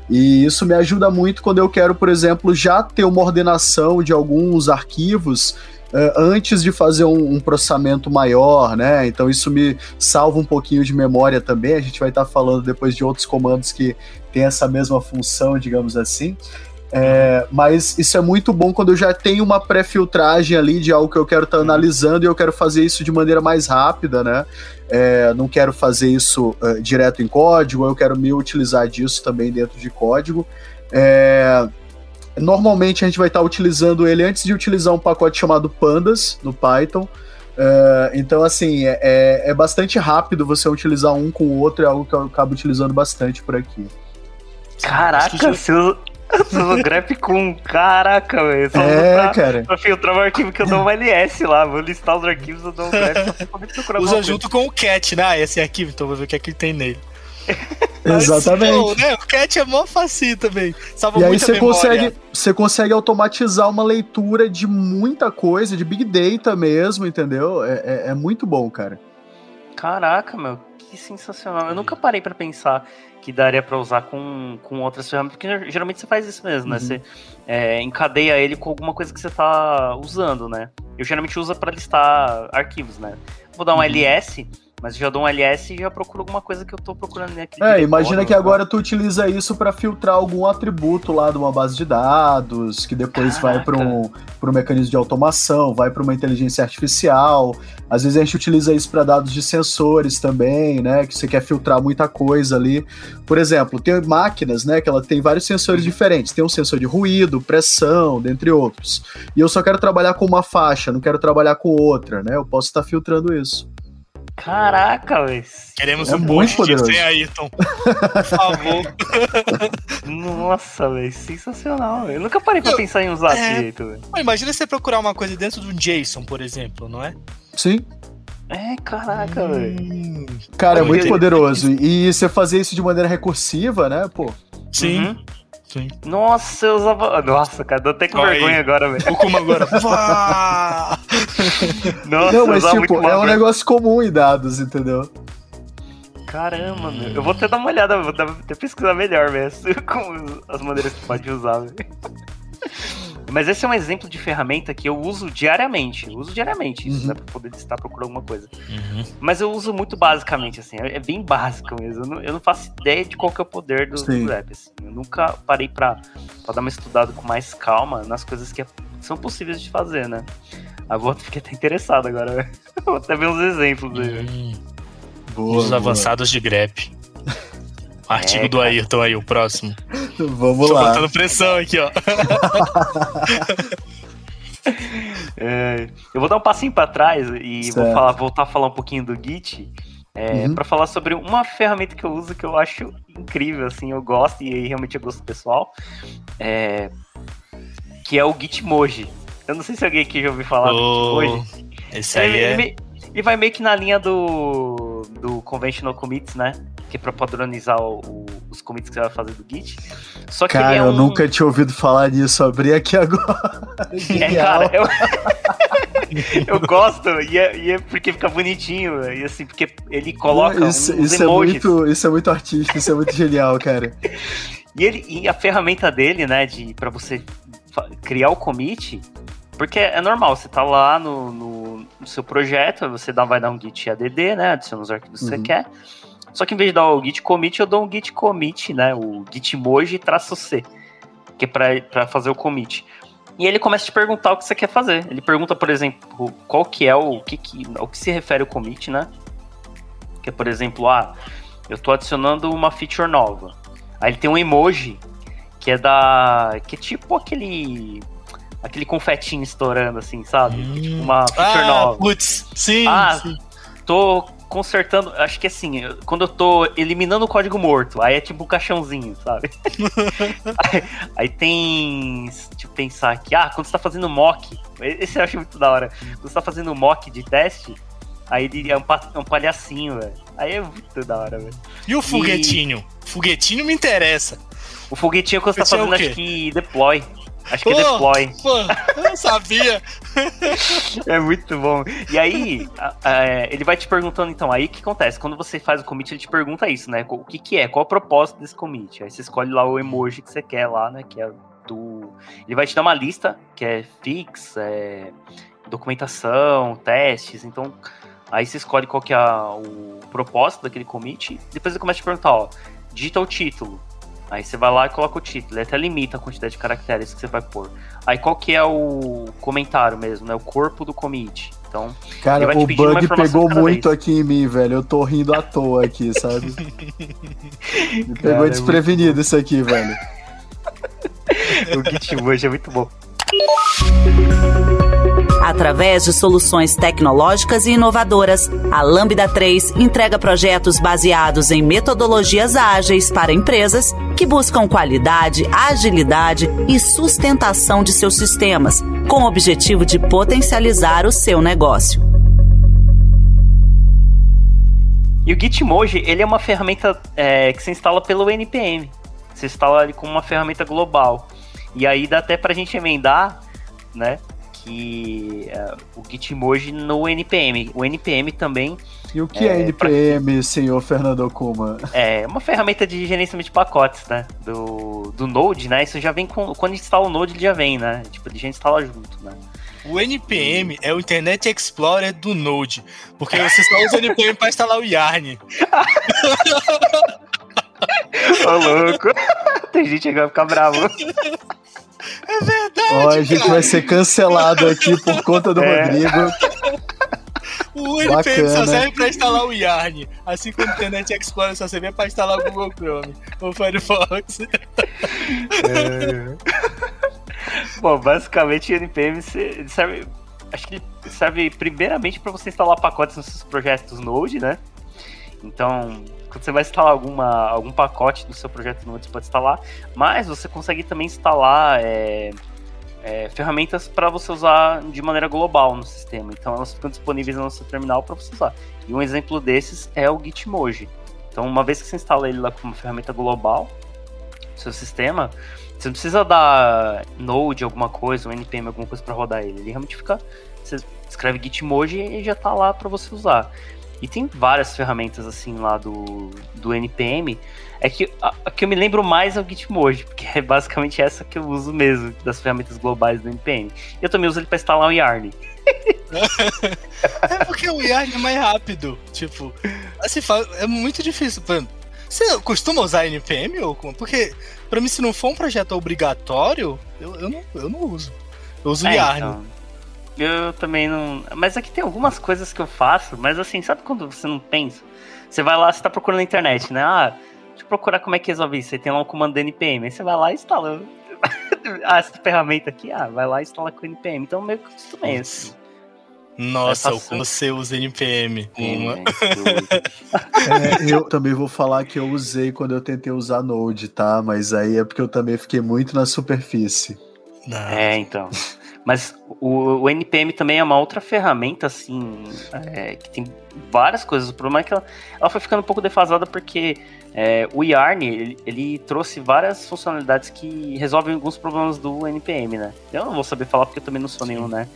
E isso me ajuda muito quando eu quero, por exemplo, já ter uma ordenação de alguns arquivos antes de fazer um, um, processamento maior, né? Então isso me salva um pouquinho de memória também. A gente vai estar tá falando depois de outros comandos que tem essa mesma função, digamos assim. É, mas isso é muito bom quando eu já tenho uma pré-filtragem ali de algo que eu quero estar tá analisando e eu quero fazer isso de maneira mais rápida, né? É, não quero fazer isso uh, direto em código, eu quero me utilizar disso também dentro de código. É, normalmente a gente vai estar tá utilizando ele antes de utilizar um pacote chamado Pandas no Python. Uh, então, assim, é, é, é, bastante rápido você utilizar um com o outro, é algo que eu acabo utilizando bastante por aqui. Caraca, seu, seu grep com. Caraca, velho. É, pra, cara. Pra filtrar o arquivo que eu dou um LS lá. Vou listar os arquivos, eu dou um grep pra Usa junto com o cat, né? Ah, esse arquivo, então vou ver o que é que tem nele. Exatamente. né? O cat é mó facinho também. Salva e aí você consegue, você consegue automatizar uma leitura de muita coisa, de big data mesmo, entendeu? É, é, é muito bom, cara. Caraca, meu, que sensacional. Eu nunca parei para pensar que daria para usar com, com outras ferramentas, porque geralmente você faz isso mesmo, né? uhum. né? Você é, encadeia ele com alguma coisa que você tá usando, né? Eu geralmente uso para listar arquivos, né? Vou dar um uhum. ls mas já dou um ls e já procuro alguma coisa que eu tô procurando naquele É, imagina que agora tu utiliza isso para filtrar algum atributo lá de uma base de dados, que depois Caraca. vai para um, um mecanismo de automação, vai para uma inteligência artificial. Às vezes a gente utiliza isso para dados de sensores também, né? Que você quer filtrar muita coisa ali. Por exemplo, tem máquinas, né? Que ela tem vários sensores diferentes. Tem um sensor de ruído, pressão, dentre outros. E eu só quero trabalhar com uma faixa, não quero trabalhar com outra, né? Eu posso estar filtrando isso. Caraca, velho. Queremos é um muito poderoso. sem Ayrton. Por favor. Nossa, velho. Sensacional. Eu nunca parei pra pensar em usar é... direito, velho. Imagina você procurar uma coisa dentro de um JSON, por exemplo, não é? Sim. É, caraca, hum. velho. Cara, é muito poderoso. E você fazer isso de maneira recursiva, né, pô? Sim. Uhum. Sim. Nossa, eu usava. Nossa, cara, deu até com Olha vergonha aí. agora, velho. O como agora? Nossa, Não, mas tipo, é um negócio comum em dados, entendeu? Caramba, meu. Eu vou até dar uma olhada, vou até pesquisar melhor mesmo. Com as maneiras que pode usar, velho. Mas esse é um exemplo de ferramenta que eu uso diariamente. Eu uso diariamente isso, uhum. né? Pra poder estar procurando alguma coisa. Uhum. Mas eu uso muito basicamente, assim. É, é bem básico mesmo. Eu não, eu não faço ideia de qual que é o poder do, do rap, assim. Eu nunca parei pra, pra dar uma estudada com mais calma nas coisas que são possíveis de fazer, né? A volta fiquei até interessado agora. Vou até ver uns exemplos aí. Hum. Boa, Os avançados de grep. Artigo é, do Ayrton aí, o próximo. Vamos Tô lá. Tô botando pressão aqui, ó. é, eu vou dar um passinho para trás e certo. vou falar, voltar a falar um pouquinho do Git. É, uhum. para falar sobre uma ferramenta que eu uso que eu acho incrível, assim, eu gosto e realmente é gosto pessoal, é, que é o Gitmoji. Eu não sei se alguém aqui já ouviu falar oh, do Gitmoji. Esse aí ele, é... ele, ele, vai meio que na linha do, do Conventional Commits, né? que é pra padronizar o, o, os commits que você vai fazer do Git. Só que cara, é um... eu nunca tinha ouvido falar disso, abri aqui agora. é, cara, eu... eu gosto, e é, e é, porque fica bonitinho, e assim, porque ele coloca isso, uns isso emojis. É muito, isso é muito artístico, isso é muito genial, cara. E, ele, e a ferramenta dele, né, de, pra você criar o commit, porque é normal, você tá lá no, no, no seu projeto, você dá, vai dar um git add, né, adiciona os arquivos uhum. que você uhum. quer, só que em vez de dar o git commit, eu dou um git commit, né? O gitmoji traço C, que é para fazer o commit. E ele começa a te perguntar o que você quer fazer. Ele pergunta, por exemplo, qual que é o que, que ao que se refere o commit, né? Que é, por exemplo, ah, eu estou adicionando uma feature nova. Aí ele tem um emoji que é da. que é tipo aquele. Aquele confetinho estourando, assim, sabe? Hum. Tipo uma feature Ah, nova. putz, sim, Ah, sim. Tô consertando, acho que assim, quando eu tô eliminando o código morto, aí é tipo um caixãozinho, sabe? aí, aí tem. Deixa eu pensar aqui. Ah, quando você tá fazendo mock, esse eu acho muito da hora. Quando você tá fazendo mock de teste, aí ele é um, é um palhacinho, velho. Aí é muito da hora, velho. E o foguetinho? Foguetinho me interessa. O foguetinho que você tá é fazendo, quê? acho que deploy. Acho que é Pô, deploy. Pô, eu não sabia. É muito bom. E aí, a- a- ele vai te perguntando, então, aí o que acontece? Quando você faz o commit, ele te pergunta isso, né? O que que é? Qual é o propósito desse commit? Aí você escolhe lá o emoji que você quer lá, né? Que é do... Ele vai te dar uma lista, que é fix, é documentação, testes, então... Aí você escolhe qual que é o propósito daquele commit, depois ele começa a te perguntar, ó, digita o título. Aí você vai lá e coloca o título, ele até limita a quantidade de caracteres que você vai pôr. Aí qual que é o comentário mesmo, né? O corpo do commit. Então, Cara, o bug pegou muito vez. aqui em mim, velho. Eu tô rindo à toa aqui, sabe? Me pegou Cara, é desprevenido isso aqui, velho. o Git hoje é muito bom. Através de soluções tecnológicas e inovadoras, a Lambda 3 entrega projetos baseados em metodologias ágeis para empresas que buscam qualidade, agilidade e sustentação de seus sistemas, com o objetivo de potencializar o seu negócio. E o Gitmoji, ele é uma ferramenta é, que se instala pelo NPM. Você instala ele como uma ferramenta global. E aí dá até pra gente emendar, né? Que é, o Gitmoji no NPM. O NPM também E o que é, É, NPM, senhor Fernando Kuma? é uma ferramenta de gerenciamento de pacotes, né? Do, do Node, né? Isso já vem com. Quando a gente instala o Node, ele já vem, né? Tipo, ele já instala junto, né? O NPM é o Internet Explorer do Node. Porque você só usa o NPM pra instalar o Yarn. Ô, louco! Tem gente que vai ficar bravo. É verdade. Ó, a gente vai ser cancelado aqui por conta do É. Rodrigo. O NPM só Bacana. serve pra instalar o Yarn. Assim como o Internet Explorer só serve pra instalar o Google Chrome. O Firefox. Bom, basicamente o NPM serve. Acho que ele serve primeiramente para você instalar pacotes nos seus projetos Node, né? Então, quando você vai instalar alguma, algum pacote do seu projeto Node, você pode instalar, mas você consegue também instalar é, é, ferramentas para você usar de maneira global no sistema. Então, elas ficam disponíveis no seu terminal para você usar. E um exemplo desses é o Gitmoji. Então, uma vez que você instala ele lá como ferramenta global no seu sistema, você não precisa dar Node alguma coisa, um NPM alguma coisa para rodar ele. Ele realmente fica. Você escreve Gitmoji e já tá lá para você usar. E tem várias ferramentas assim lá do, do NPM. É que a, a que eu me lembro mais é o Gitmoji, porque é basicamente essa que eu uso mesmo, das ferramentas globais do NPM. Eu também uso ele para instalar o Yarn. É porque o Yarn é mais rápido. Tipo, assim, é muito difícil. Você costuma usar NPM ou? Porque, pra mim, se não for um projeto obrigatório, eu, eu, não, eu não uso. Eu uso o É, Yarn. então, eu também não. Mas aqui tem algumas coisas que eu faço, mas assim, sabe quando você não pensa? Você vai lá, você tá procurando na internet, né? Ah, deixa eu procurar como é que resolve isso. Aí tem lá um comando do NPM, aí você vai lá e instala. ah, essa ferramenta aqui, ah, vai lá e instala com o NPM. Então meio que acostumei assim. Nossa, É o como você usa NPM. Uma. né? É, eu também vou falar que eu usei quando eu tentei usar Node, tá? Mas aí é porque eu também fiquei muito na superfície. Não. É, então. Mas o, o NPM também é uma outra ferramenta, assim, é, que tem várias coisas. O problema é que ela, ela foi ficando um pouco defasada porque é, o Yarn, ele, ele trouxe várias funcionalidades que resolvem alguns problemas do NPM, né? Eu não vou saber falar porque eu também não sou nenhum, né?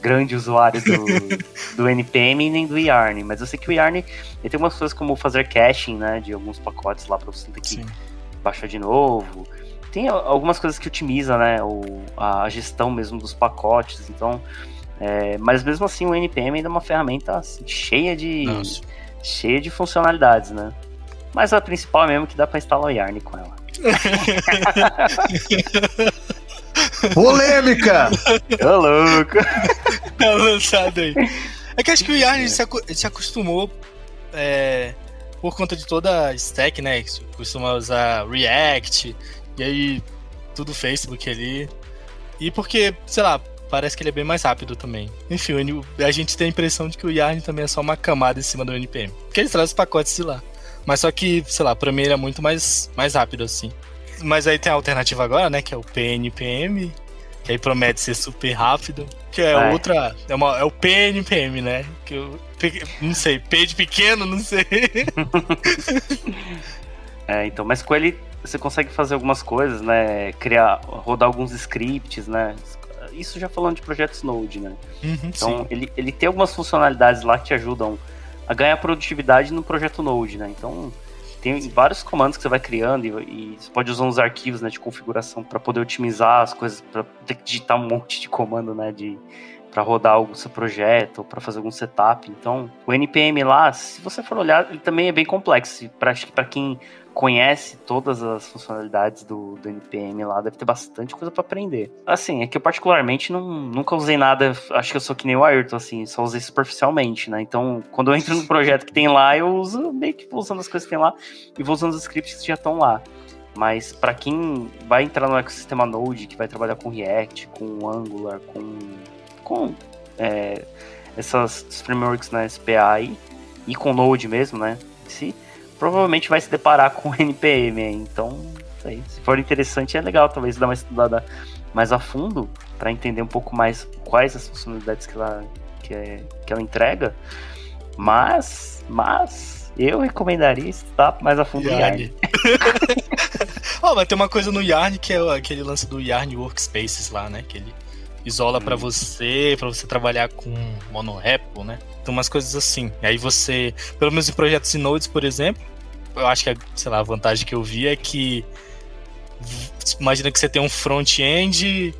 Grande usuário do, do NPM nem do Yarn, mas eu sei que o Yarn ele tem algumas coisas como fazer caching, né? De alguns pacotes lá para você ter que Sim. baixar de novo. Tem al- algumas coisas que otimiza, né, o, a gestão mesmo dos pacotes, então... é, mas mesmo assim o NPM ainda é uma ferramenta assim, cheia de Nossa. cheia de funcionalidades, né? Mas a principal é mesmo que dá pra instalar o Yarn com ela. Polêmica! Ô, louco! Tá lançado aí. É que acho que o Yarn se, acu- se acostumou é, por conta de toda a stack, né? Que costuma usar React. E aí tudo Facebook ali. E porque, sei lá, parece que ele é bem mais rápido também. Enfim, a gente tem a impressão de que o Yarn também é só uma camada em cima do NPM. Porque ele traz os pacotes de lá. Mas só que, sei lá, pra mim ele é muito mais, mais rápido assim. Mas aí tem a alternativa agora, né? Que é o PNPM. Que aí promete ser super rápido. Que é, é. outra. É, uma, é o PNPM, né? Que eu. Não sei, P de pequeno, não sei. é, então, mas com ele você consegue fazer algumas coisas, né? Criar, rodar alguns scripts, né? Isso já falando de projetos Node, né? Uhum, então, ele, ele tem algumas funcionalidades lá que te ajudam a ganhar produtividade no projeto Node, né? Então, tem vários comandos que você vai criando e, e você pode usar uns arquivos né, de configuração para poder otimizar as coisas, para ter que digitar um monte de comando, né? De, para rodar algum seu projeto ou para fazer algum setup. Então, o NPM lá, se você for olhar, ele também é bem complexo. Para quem conhece todas as funcionalidades do, do NPM lá, deve ter bastante coisa para aprender. Assim, é que eu particularmente não, nunca usei nada, acho que eu sou que nem o Ayrton, assim, só usei superficialmente, né? Então, quando eu entro no projeto que tem lá, eu uso meio que vou usando as coisas que tem lá e vou usando os scripts que já estão lá. Mas para quem vai entrar no ecossistema Node, que vai trabalhar com React, com Angular, com, com é, essas frameworks na né, SPA e com Node mesmo, né? Si, provavelmente vai se deparar com NPM. Então, aí, se for interessante, é legal talvez dar uma estudada mais a fundo para entender um pouco mais quais as funcionalidades que ela, que, é, que ela entrega. Mas, mas eu recomendaria estudar mais a fundo Yarn. Yarn. oh, mas tem uma coisa no Yarn que é aquele lance do Yarn Workspaces lá, né? Que ele isola para você, para você trabalhar com monorepo, né? Tem umas coisas assim. E aí você, pelo menos em projetos de nodes, por exemplo, eu acho que, sei lá, a vantagem que eu vi é que imagina que você tem um front-end,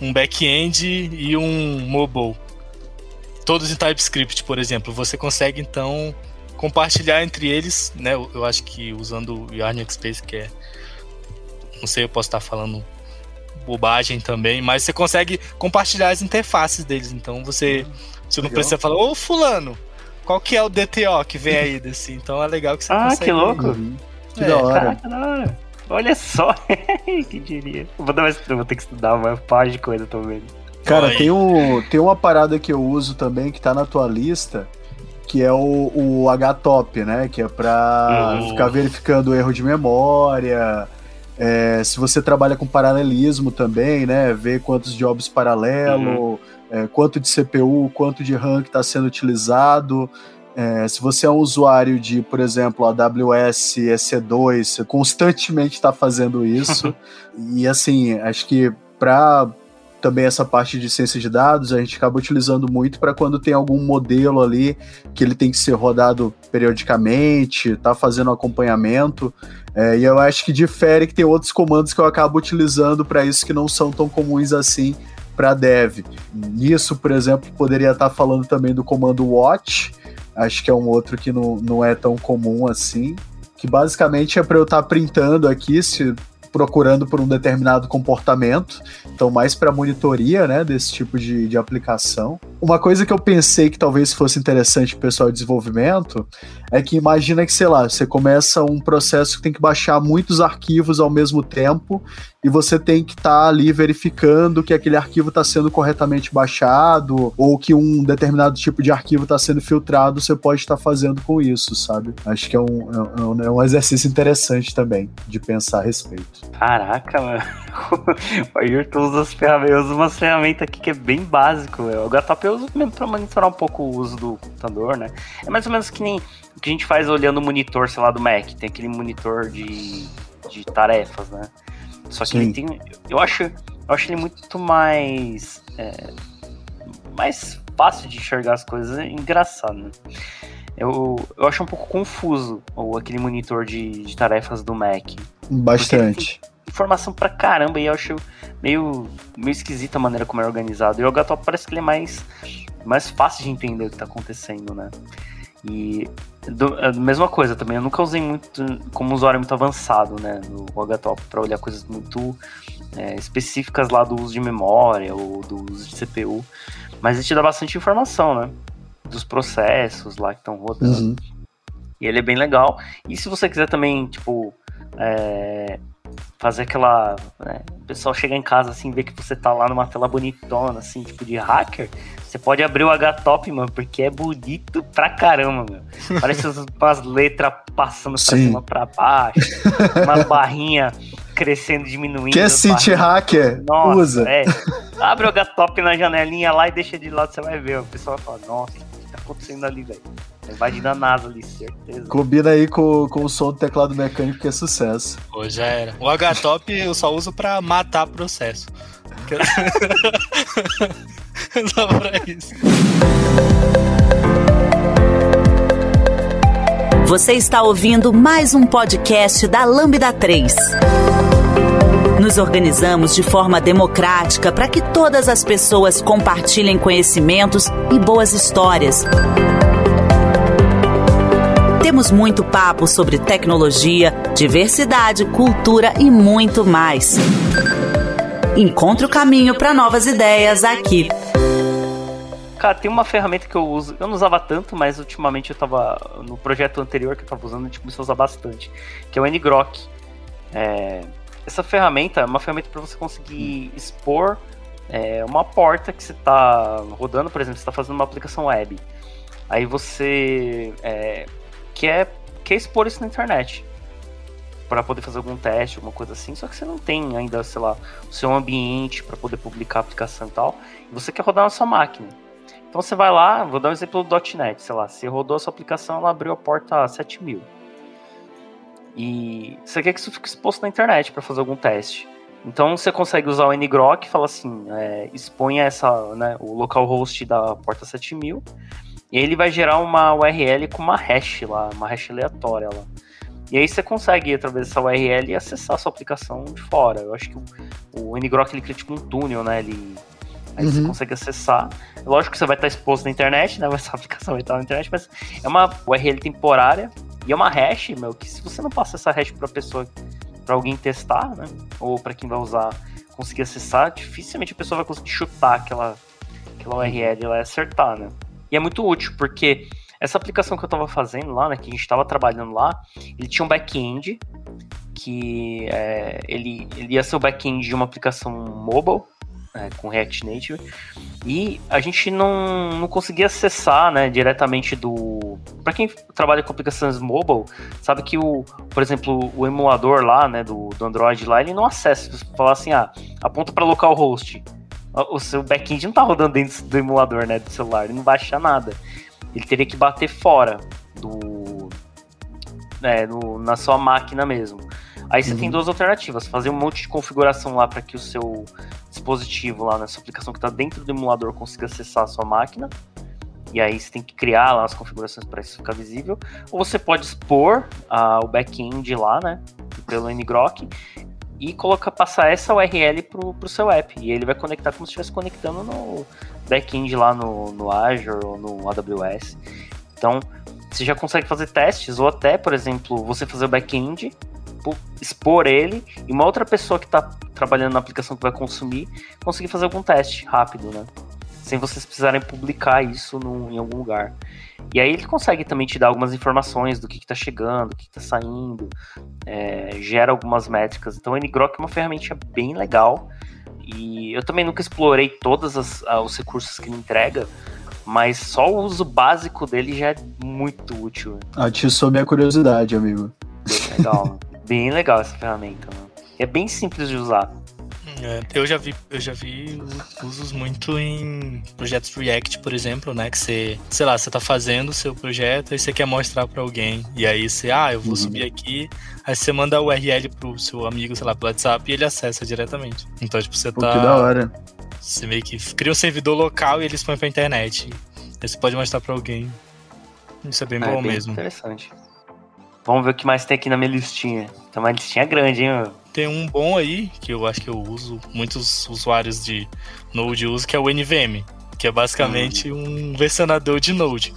um back-end e um mobile. Todos em TypeScript, por exemplo. Você consegue então compartilhar entre eles, né? Eu acho que usando o Yarn Workspace, que é. Não sei, eu posso estar falando bobagem também, mas você consegue compartilhar as interfaces deles. Então você você não precisa falar, ô fulano, qual que é o DTO que vem aí desse? Então é legal que você ah, consegue. Ah, que louco! Uhum. Que é, da hora. Caraca, da hora. Olha só, que diria. Vou, dar mais, vou ter que estudar uma parte de coisa também. Cara, tem, um, tem uma parada que eu uso também que tá na tua lista, que é o, o HTOP, né? Que é pra uhum. ficar verificando erro de memória. É, se você trabalha com paralelismo também, né? Ver quantos jobs paralelo. Uhum é, quanto de CPU, quanto de RAM que está sendo utilizado. É, se você é um usuário de, por exemplo, AWS EC2, você constantemente está fazendo isso. e assim, acho que para também essa parte de ciência de dados, a gente acaba utilizando muito para quando tem algum modelo ali que ele tem que ser rodado periodicamente, tá fazendo acompanhamento. É, e eu acho que difere que tem outros comandos que eu acabo utilizando para isso que não são tão comuns assim para dev. Nisso, por exemplo, poderia estar falando também do comando watch, acho que é um outro que não, não é tão comum assim, que basicamente é para eu estar printando aqui, se procurando por um determinado comportamento, então mais para monitoria, né, desse tipo de, de aplicação. Uma coisa que eu pensei que talvez fosse interessante para o pessoal de desenvolvimento é que imagina que, sei lá, você começa um processo que tem que baixar muitos arquivos ao mesmo tempo e você tem que estar tá ali verificando que aquele arquivo está sendo corretamente baixado ou que um determinado tipo de arquivo está sendo filtrado, você pode estar tá fazendo com isso, sabe? Acho que é um, é um, é um exercício interessante também de pensar a respeito. Caraca, mano. o Ayrton usa as ferramentas, umas ferramentas aqui que é bem básico. O HTOP eu uso mesmo para monitorar um pouco o uso do computador, né? É mais ou menos que nem o que a gente faz olhando o monitor, sei lá, do Mac. Tem aquele monitor de, de tarefas, né? Só que Sim. ele tem. Eu acho, eu acho ele muito mais. É, mais fácil de enxergar as coisas. É engraçado, né? Eu, eu acho um pouco confuso ou aquele monitor de, de tarefas do Mac. Bastante. Informação pra caramba e eu acho meio, meio esquisita a maneira como é organizado. E o Gatop parece que ele é mais, mais fácil de entender o que tá acontecendo, né? E do, a mesma coisa também, eu nunca usei muito como usuário muito avançado, né, no HTOP para olhar coisas muito é, específicas lá do uso de memória ou do uso de CPU, mas ele te dá bastante informação, né, dos processos lá que estão rodando. Uhum. E ele é bem legal. E se você quiser também, tipo, é, fazer aquela. Né, o pessoal chegar em casa assim, ver que você tá lá numa tela bonitona, assim, tipo de hacker. Você pode abrir o HTOP, mano, porque é bonito pra caramba, meu. Parece umas letras passando pra Sim. cima, pra baixo, umas barrinhas crescendo, diminuindo. Quer sentir hacker? Nossa, Usa. É. Abre o HTOP na janelinha lá e deixa de lado, você vai ver. O pessoal vai falar, nossa, o que tá acontecendo ali, velho? Invadindo a NASA ali, certeza. Combina aí com, com o som do teclado mecânico que é sucesso. Pô, já era. O HTOP eu só uso pra matar processo. Só pra isso. Você está ouvindo mais um podcast da Lambda 3. Nos organizamos de forma democrática para que todas as pessoas compartilhem conhecimentos e boas histórias. Temos muito papo sobre tecnologia, diversidade, cultura e muito mais. Encontre o caminho para novas ideias aqui. Cara, tem uma ferramenta que eu uso, eu não usava tanto, mas ultimamente eu tava, no projeto anterior que eu tava usando, a gente começou a usar bastante, que é o ngrok. É, essa ferramenta é uma ferramenta para você conseguir expor é, uma porta que você está rodando, por exemplo, você está fazendo uma aplicação web. Aí você é, quer, quer expor isso na internet para poder fazer algum teste, alguma coisa assim, só que você não tem ainda, sei lá, o seu ambiente para poder publicar a aplicação e tal, e você quer rodar na sua máquina. Então você vai lá, vou dar um exemplo do .NET, sei lá, você rodou a sua aplicação, ela abriu a porta 7000. E você quer que isso fique exposto na internet para fazer algum teste. Então você consegue usar o ngrok fala assim, é, exponha essa, né, o localhost da porta 7000, e ele vai gerar uma URL com uma hash lá, uma hash aleatória lá. E aí você consegue, através dessa URL, acessar a sua aplicação de fora. Eu acho que o, o ngrok ele cria tipo um túnel, né? Ele, aí uhum. você consegue acessar. Lógico que você vai estar exposto na internet, né? Essa aplicação vai estar na internet, mas é uma URL temporária e é uma hash, meu, que se você não passa essa hash para pessoa, para alguém testar, né? Ou para quem vai usar conseguir acessar, dificilmente a pessoa vai conseguir chutar aquela, aquela URL e acertar, né? E é muito útil, porque essa aplicação que eu estava fazendo lá, né, que a gente estava trabalhando lá, ele tinha um back-end que é, ele, ele ia ser o back-end de uma aplicação mobile é, com React Native e a gente não, não conseguia acessar né, diretamente do. Para quem trabalha com aplicações mobile, sabe que o, por exemplo, o emulador lá, né, do, do Android lá, ele não acessa. Você falar assim, ah, aponta para localhost. O seu back-end não está rodando dentro do emulador, né, do celular, ele não achar nada ele teria que bater fora do. É, no, na sua máquina mesmo. Aí você uhum. tem duas alternativas: fazer um monte de configuração lá para que o seu dispositivo lá na sua aplicação que está dentro do emulador consiga acessar a sua máquina. E aí você tem que criar lá as configurações para isso ficar visível. Ou você pode expor uh, o back-end lá, né? Pelo ngrok e colocar, passar essa URL pro, pro seu app. E ele vai conectar como se estivesse conectando no back-end lá no, no Azure ou no AWS. Então, você já consegue fazer testes, ou até, por exemplo, você fazer o back-end, expor ele, e uma outra pessoa que está trabalhando na aplicação que vai consumir, conseguir fazer algum teste rápido, né? Sem vocês precisarem publicar isso no, em algum lugar. E aí ele consegue também te dar algumas informações do que está chegando, do que está saindo, é, gera algumas métricas. Então o ngrok é uma ferramenta bem legal. E eu também nunca explorei todos os recursos que ele entrega, mas só o uso básico dele já é muito útil. Atiçou minha curiosidade, amigo. Bem legal, bem legal essa ferramenta. Mano. É bem simples de usar. É, eu já vi, eu já vi usos muito em projetos React, por exemplo, né? Que você, sei lá, você tá fazendo o seu projeto e você quer mostrar para alguém. E aí você, ah, eu vou uhum. subir aqui, aí você manda o URL pro seu amigo, sei lá, pelo WhatsApp e ele acessa diretamente. Então, tipo, você Pô, tá. Que da hora. Você meio que cria um servidor local e eles põem pra internet. Aí você pode mostrar para alguém. Isso é bem ah, bom é bem mesmo. Interessante. Vamos ver o que mais tem aqui na minha listinha. Tem uma listinha grande, hein, meu? Tem um bom aí, que eu acho que eu uso, muitos usuários de Node usam, que é o NVM, que é basicamente uhum. um versionador de Node.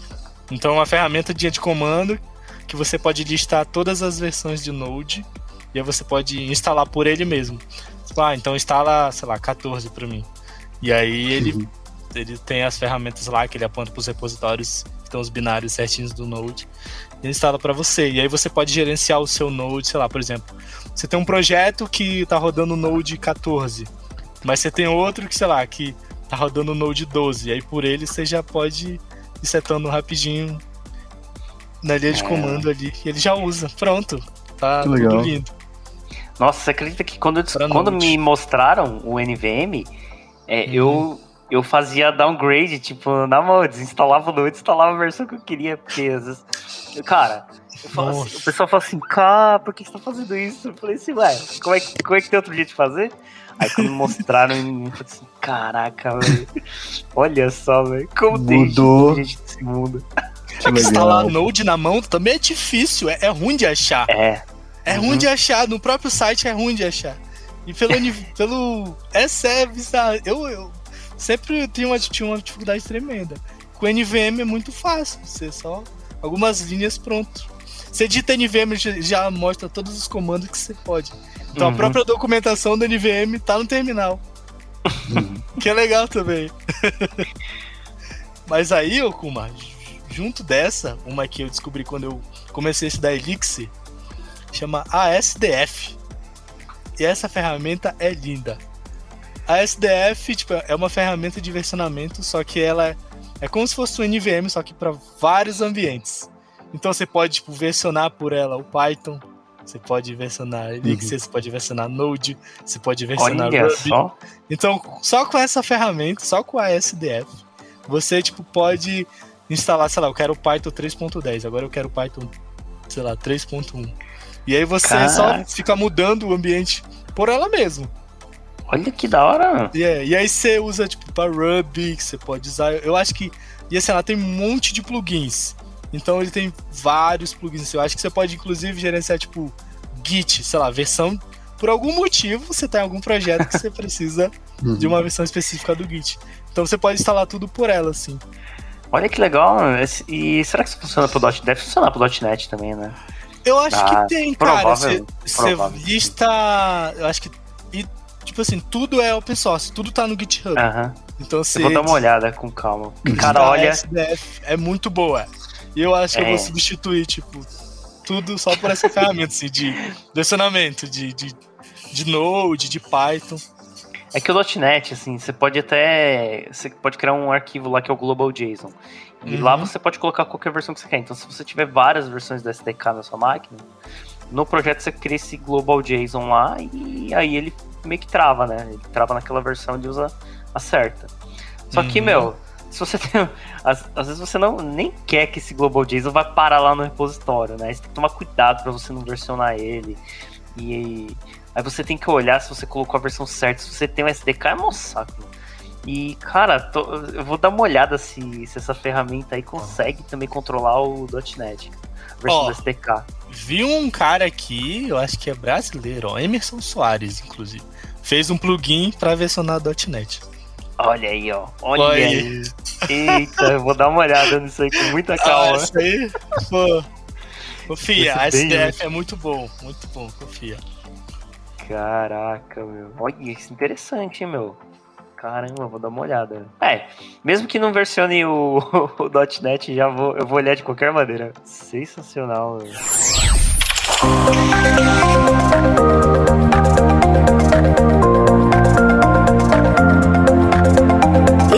Então é uma ferramenta de comando que você pode listar todas as versões de Node e aí você pode instalar por ele mesmo. Tipo, ah, então instala, sei lá, 14 para mim. E aí ele, uhum. ele tem as ferramentas lá que ele aponta para os repositórios que tem os binários certinhos do Node. Ele instala para você. E aí você pode gerenciar o seu Node, sei lá, por exemplo. Você tem um projeto que tá rodando o Node 14, mas você tem outro que, sei lá, que tá rodando o Node 12. E aí por ele você já pode ir setando rapidinho na linha de é. comando ali. E ele já usa. Pronto. Tá que tudo lindo. Nossa, você acredita que quando, quando me mostraram o NVM, é, uhum. eu, eu fazia downgrade, tipo, na mão, desinstalava o Node, instalava a versão que eu queria, porque às vezes. Cara, assim, o pessoal fala assim, cara, por que você tá fazendo isso? Eu falei assim, ué, como é, que, como é que tem outro jeito de fazer? Aí quando me mostraram, eu falei assim, caraca, velho. Olha só, velho. Como Mudou. tem gente nesse mundo. É que instalar Node na mão também é difícil, é, é ruim de achar. É. É uhum. ruim de achar, no próprio site é ruim de achar. E pelo, pelo é sério, eu, eu sempre tinha uma, tinha uma dificuldade tremenda. Com NVM é muito fácil, você só algumas linhas pronto. Você edita NVM já mostra todos os comandos que você pode. Então uhum. a própria documentação do NVM tá no terminal. Uhum. que é legal também. Mas aí, Okuma, junto dessa, uma que eu descobri quando eu comecei a estudar Elixir, chama ASDF. E essa ferramenta é linda. A SDF tipo, é uma ferramenta de versionamento, só que ela é como se fosse um NVM, só que para vários ambientes. Então você pode tipo, versionar por ela o Python, você pode versionar Elixir, uhum. você pode versionar Node, você pode versionar Olha Ruby. Só. Então, só com essa ferramenta, só com a SDF, você tipo pode instalar, sei lá, eu quero o Python 3.10, agora eu quero o Python, sei lá, 3.1. E aí você Caraca. só fica mudando o ambiente por ela mesmo. Olha que da hora. Yeah, e aí você usa, tipo, para Ruby, que você pode usar. Eu acho que. E assim, ela tem um monte de plugins. Então ele tem vários plugins. Eu acho que você pode, inclusive, gerenciar, tipo, Git, sei lá, versão. Por algum motivo, você tem tá algum projeto que você precisa de uma versão específica do Git. Então você pode instalar tudo por ela, assim. Olha que legal. E será que isso funciona pro .NET? Deve funcionar pro .NET também, né? Eu acho ah, que tem, cara. Você lista. Eu acho que. E, tipo assim, tudo é open source, tudo tá no GitHub. Uh -huh. Então você. Eu vou dar uma olhada com calma. Cara, olha. SDF é muito boa. E eu acho que é. eu vou é. substituir, tipo, tudo só por essa ferramenta, assim, de versionamento, de, de, de Node, de Python. É que o .NET, assim, você pode até. Você pode criar um arquivo lá que é o Global JSON. E uhum. lá você pode colocar qualquer versão que você quer. Então, se você tiver várias versões do SDK na sua máquina, no projeto você cria esse Global JSON lá e aí ele meio que trava, né? Ele trava naquela versão de usa a certa. Só que, uhum. meu, se você tem. Às, às, vezes você não nem quer que esse Global JSON vá parar lá no repositório, né? Você tem que tomar cuidado para você não versionar ele. E aí você tem que olhar se você colocou a versão certa. Se você tem um SDK, é um saco. E, cara, tô, eu vou dar uma olhada se, se essa ferramenta aí consegue também controlar o .NET, a versão do SDK. Vi um cara aqui, eu acho que é brasileiro, ó, Emerson Soares, inclusive, fez um plugin para versionar .NET. Olha aí, ó. Olha, Olha aí. Eita, eu vou dar uma olhada nisso aí com muita ah, calma. Ah, isso aí, pô. Confia, a SDF é muito bom, muito bom, confia. Caraca, meu. Olha, isso é interessante, hein, meu. Caramba, vou dar uma olhada. É, mesmo que não versione o, o .NET, já vou, eu vou olhar de qualquer maneira. Sensacional. Meu.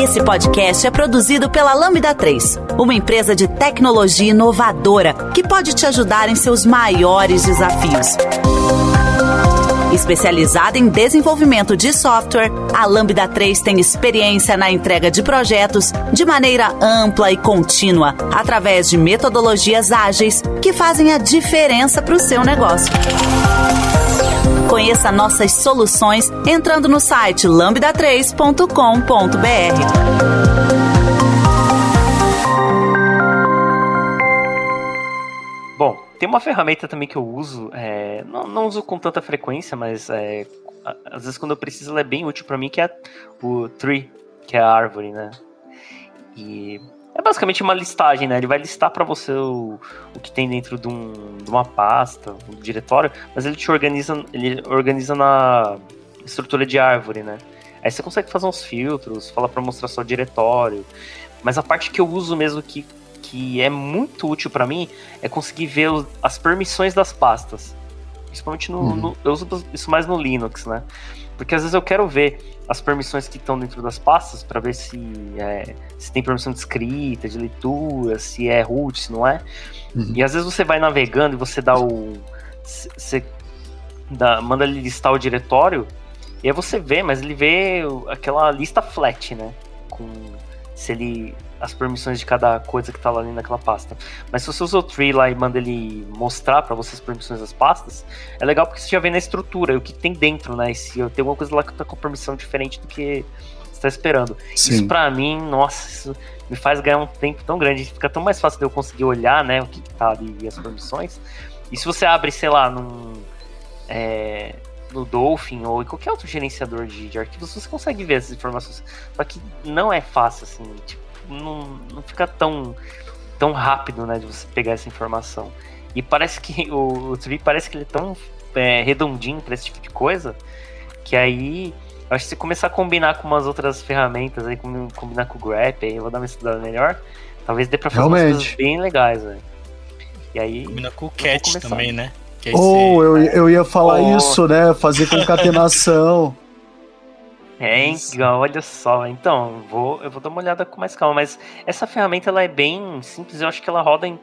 Esse podcast é produzido pela Lambda 3, uma empresa de tecnologia inovadora que pode te ajudar em seus maiores desafios. Especializada em desenvolvimento de software, a Lambda 3 tem experiência na entrega de projetos de maneira ampla e contínua, através de metodologias ágeis que fazem a diferença para o seu negócio. Conheça nossas soluções entrando no site lambda3.com.br. Tem uma ferramenta também que eu uso, é, não, não, uso com tanta frequência, mas é, às vezes quando eu preciso ela é bem útil para mim, que é o tree, que é a árvore, né? E é basicamente uma listagem, né? Ele vai listar para você o, o que tem dentro de, um, de uma pasta, um diretório, mas ele te organiza, ele organiza na estrutura de árvore, né? Aí você consegue fazer uns filtros, fala para mostrar só o diretório. Mas a parte que eu uso mesmo que que é muito útil para mim é conseguir ver as permissões das pastas. Principalmente no, uhum. no, Eu uso isso mais no Linux, né? Porque às vezes eu quero ver as permissões que estão dentro das pastas para ver se, é, se tem permissão de escrita, de leitura, se é root, se não é. Uhum. E às vezes você vai navegando e você dá o. Você dá, manda ele listar o diretório, e aí você vê, mas ele vê aquela lista flat, né? Com se ele as permissões de cada coisa que tá lá ali naquela pasta. Mas se você usa o tree lá e manda ele mostrar para você as permissões das pastas, é legal porque você já vê na estrutura o que tem dentro, né? E se tem alguma coisa lá que tá com permissão diferente do que você tá esperando. Sim. Isso para mim, nossa, isso me faz ganhar um tempo tão grande, fica tão mais fácil de eu conseguir olhar, né, o que, que tá ali e as permissões. E se você abre, sei lá, num é, no Dolphin ou em qualquer outro gerenciador de, de, arquivos, você consegue ver essas informações. Só que não é fácil, assim, tipo, não, não fica tão, tão rápido, né, de você pegar essa informação. E parece que o, o Tree parece que ele é tão é, redondinho para esse tipo de coisa, que aí acho que se começar a combinar com umas outras ferramentas, aí combinar com o Grep, aí eu vou dar uma estudada melhor, talvez dê pra fazer Realmente. umas coisas bem legais, velho. E aí. Combina com o Cat também, né? Que Ou oh, eu, eu ia falar oh. isso, né? Fazer concatenação. É, então, olha só. Então, vou, eu vou dar uma olhada com mais calma. Mas essa ferramenta ela é bem simples. Eu acho que ela roda em,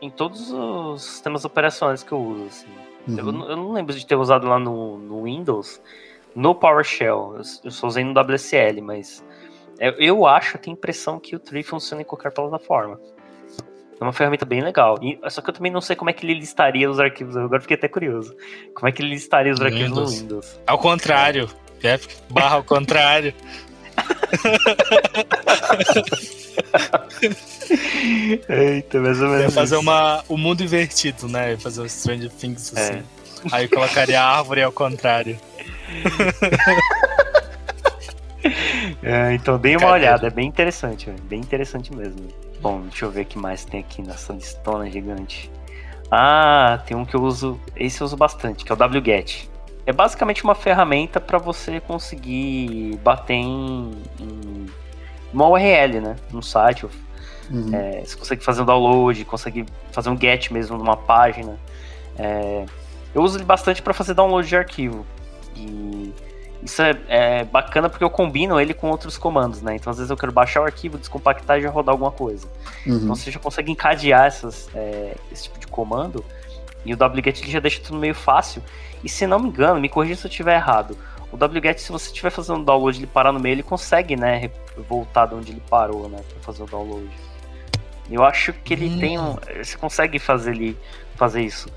em todos os sistemas operacionais que eu uso. Assim. Uhum. Eu, eu, não lembro de ter usado lá no, no Windows, no PowerShell. Eu, eu só usei no WSL, mas eu, eu acho, eu tenho a impressão que o Tree funciona em qualquer plataforma. É uma ferramenta bem legal. E, só que eu também não sei como é que ele listaria os arquivos. Agora fiquei até curioso. Como é que ele listaria os arquivos Windows. no Windows? Ao contrário. É, barra ao contrário. Eita, mais ou menos. Ia fazer uma, o mundo invertido, né? Fazer um Stranger Things é. assim. É. Aí colocaria a árvore ao contrário. é, então dei uma olhada, é bem interessante, bem interessante mesmo. Bom, deixa eu ver o que mais tem aqui nessa listona gigante. Ah, tem um que eu uso, esse eu uso bastante, que é o wget. É basicamente uma ferramenta para você conseguir bater em, em, uma URL, né, no site. Uhum. É, você consegue fazer um download, consegue fazer um get mesmo numa página. É, eu uso ele bastante para fazer download de arquivo. E isso é, é, bacana porque eu combino ele com outros comandos, né? Então, às vezes eu quero baixar o arquivo, descompactar e já rodar alguma coisa. Uhum. Então, você já consegue encadear essas, é, esse tipo de comando. E o wget já deixa tudo meio fácil. E se não me engano, me corrija se eu estiver errado. O wget, se você estiver fazendo download e ele parar no meio, ele consegue, né? Voltar de onde ele parou, né? Pra fazer o download. Eu acho que ele tem um. Você consegue fazer ele fazer isso.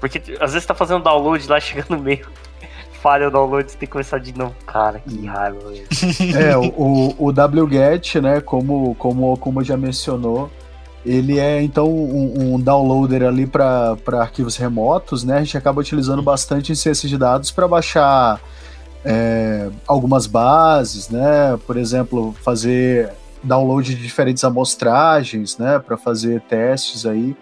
Porque às vezes tá fazendo download lá, chega no meio, falha o download, você tem que começar de novo. Cara, que raiva. É, o, o, wget, né, como, como o Okuma já mencionou, ele é então um, um downloader ali para arquivos remotos, né? A gente acaba utilizando bastante em ciência de dados para baixar é, algumas bases, né? Por exemplo, fazer download de diferentes amostragens, né? Para fazer testes aí.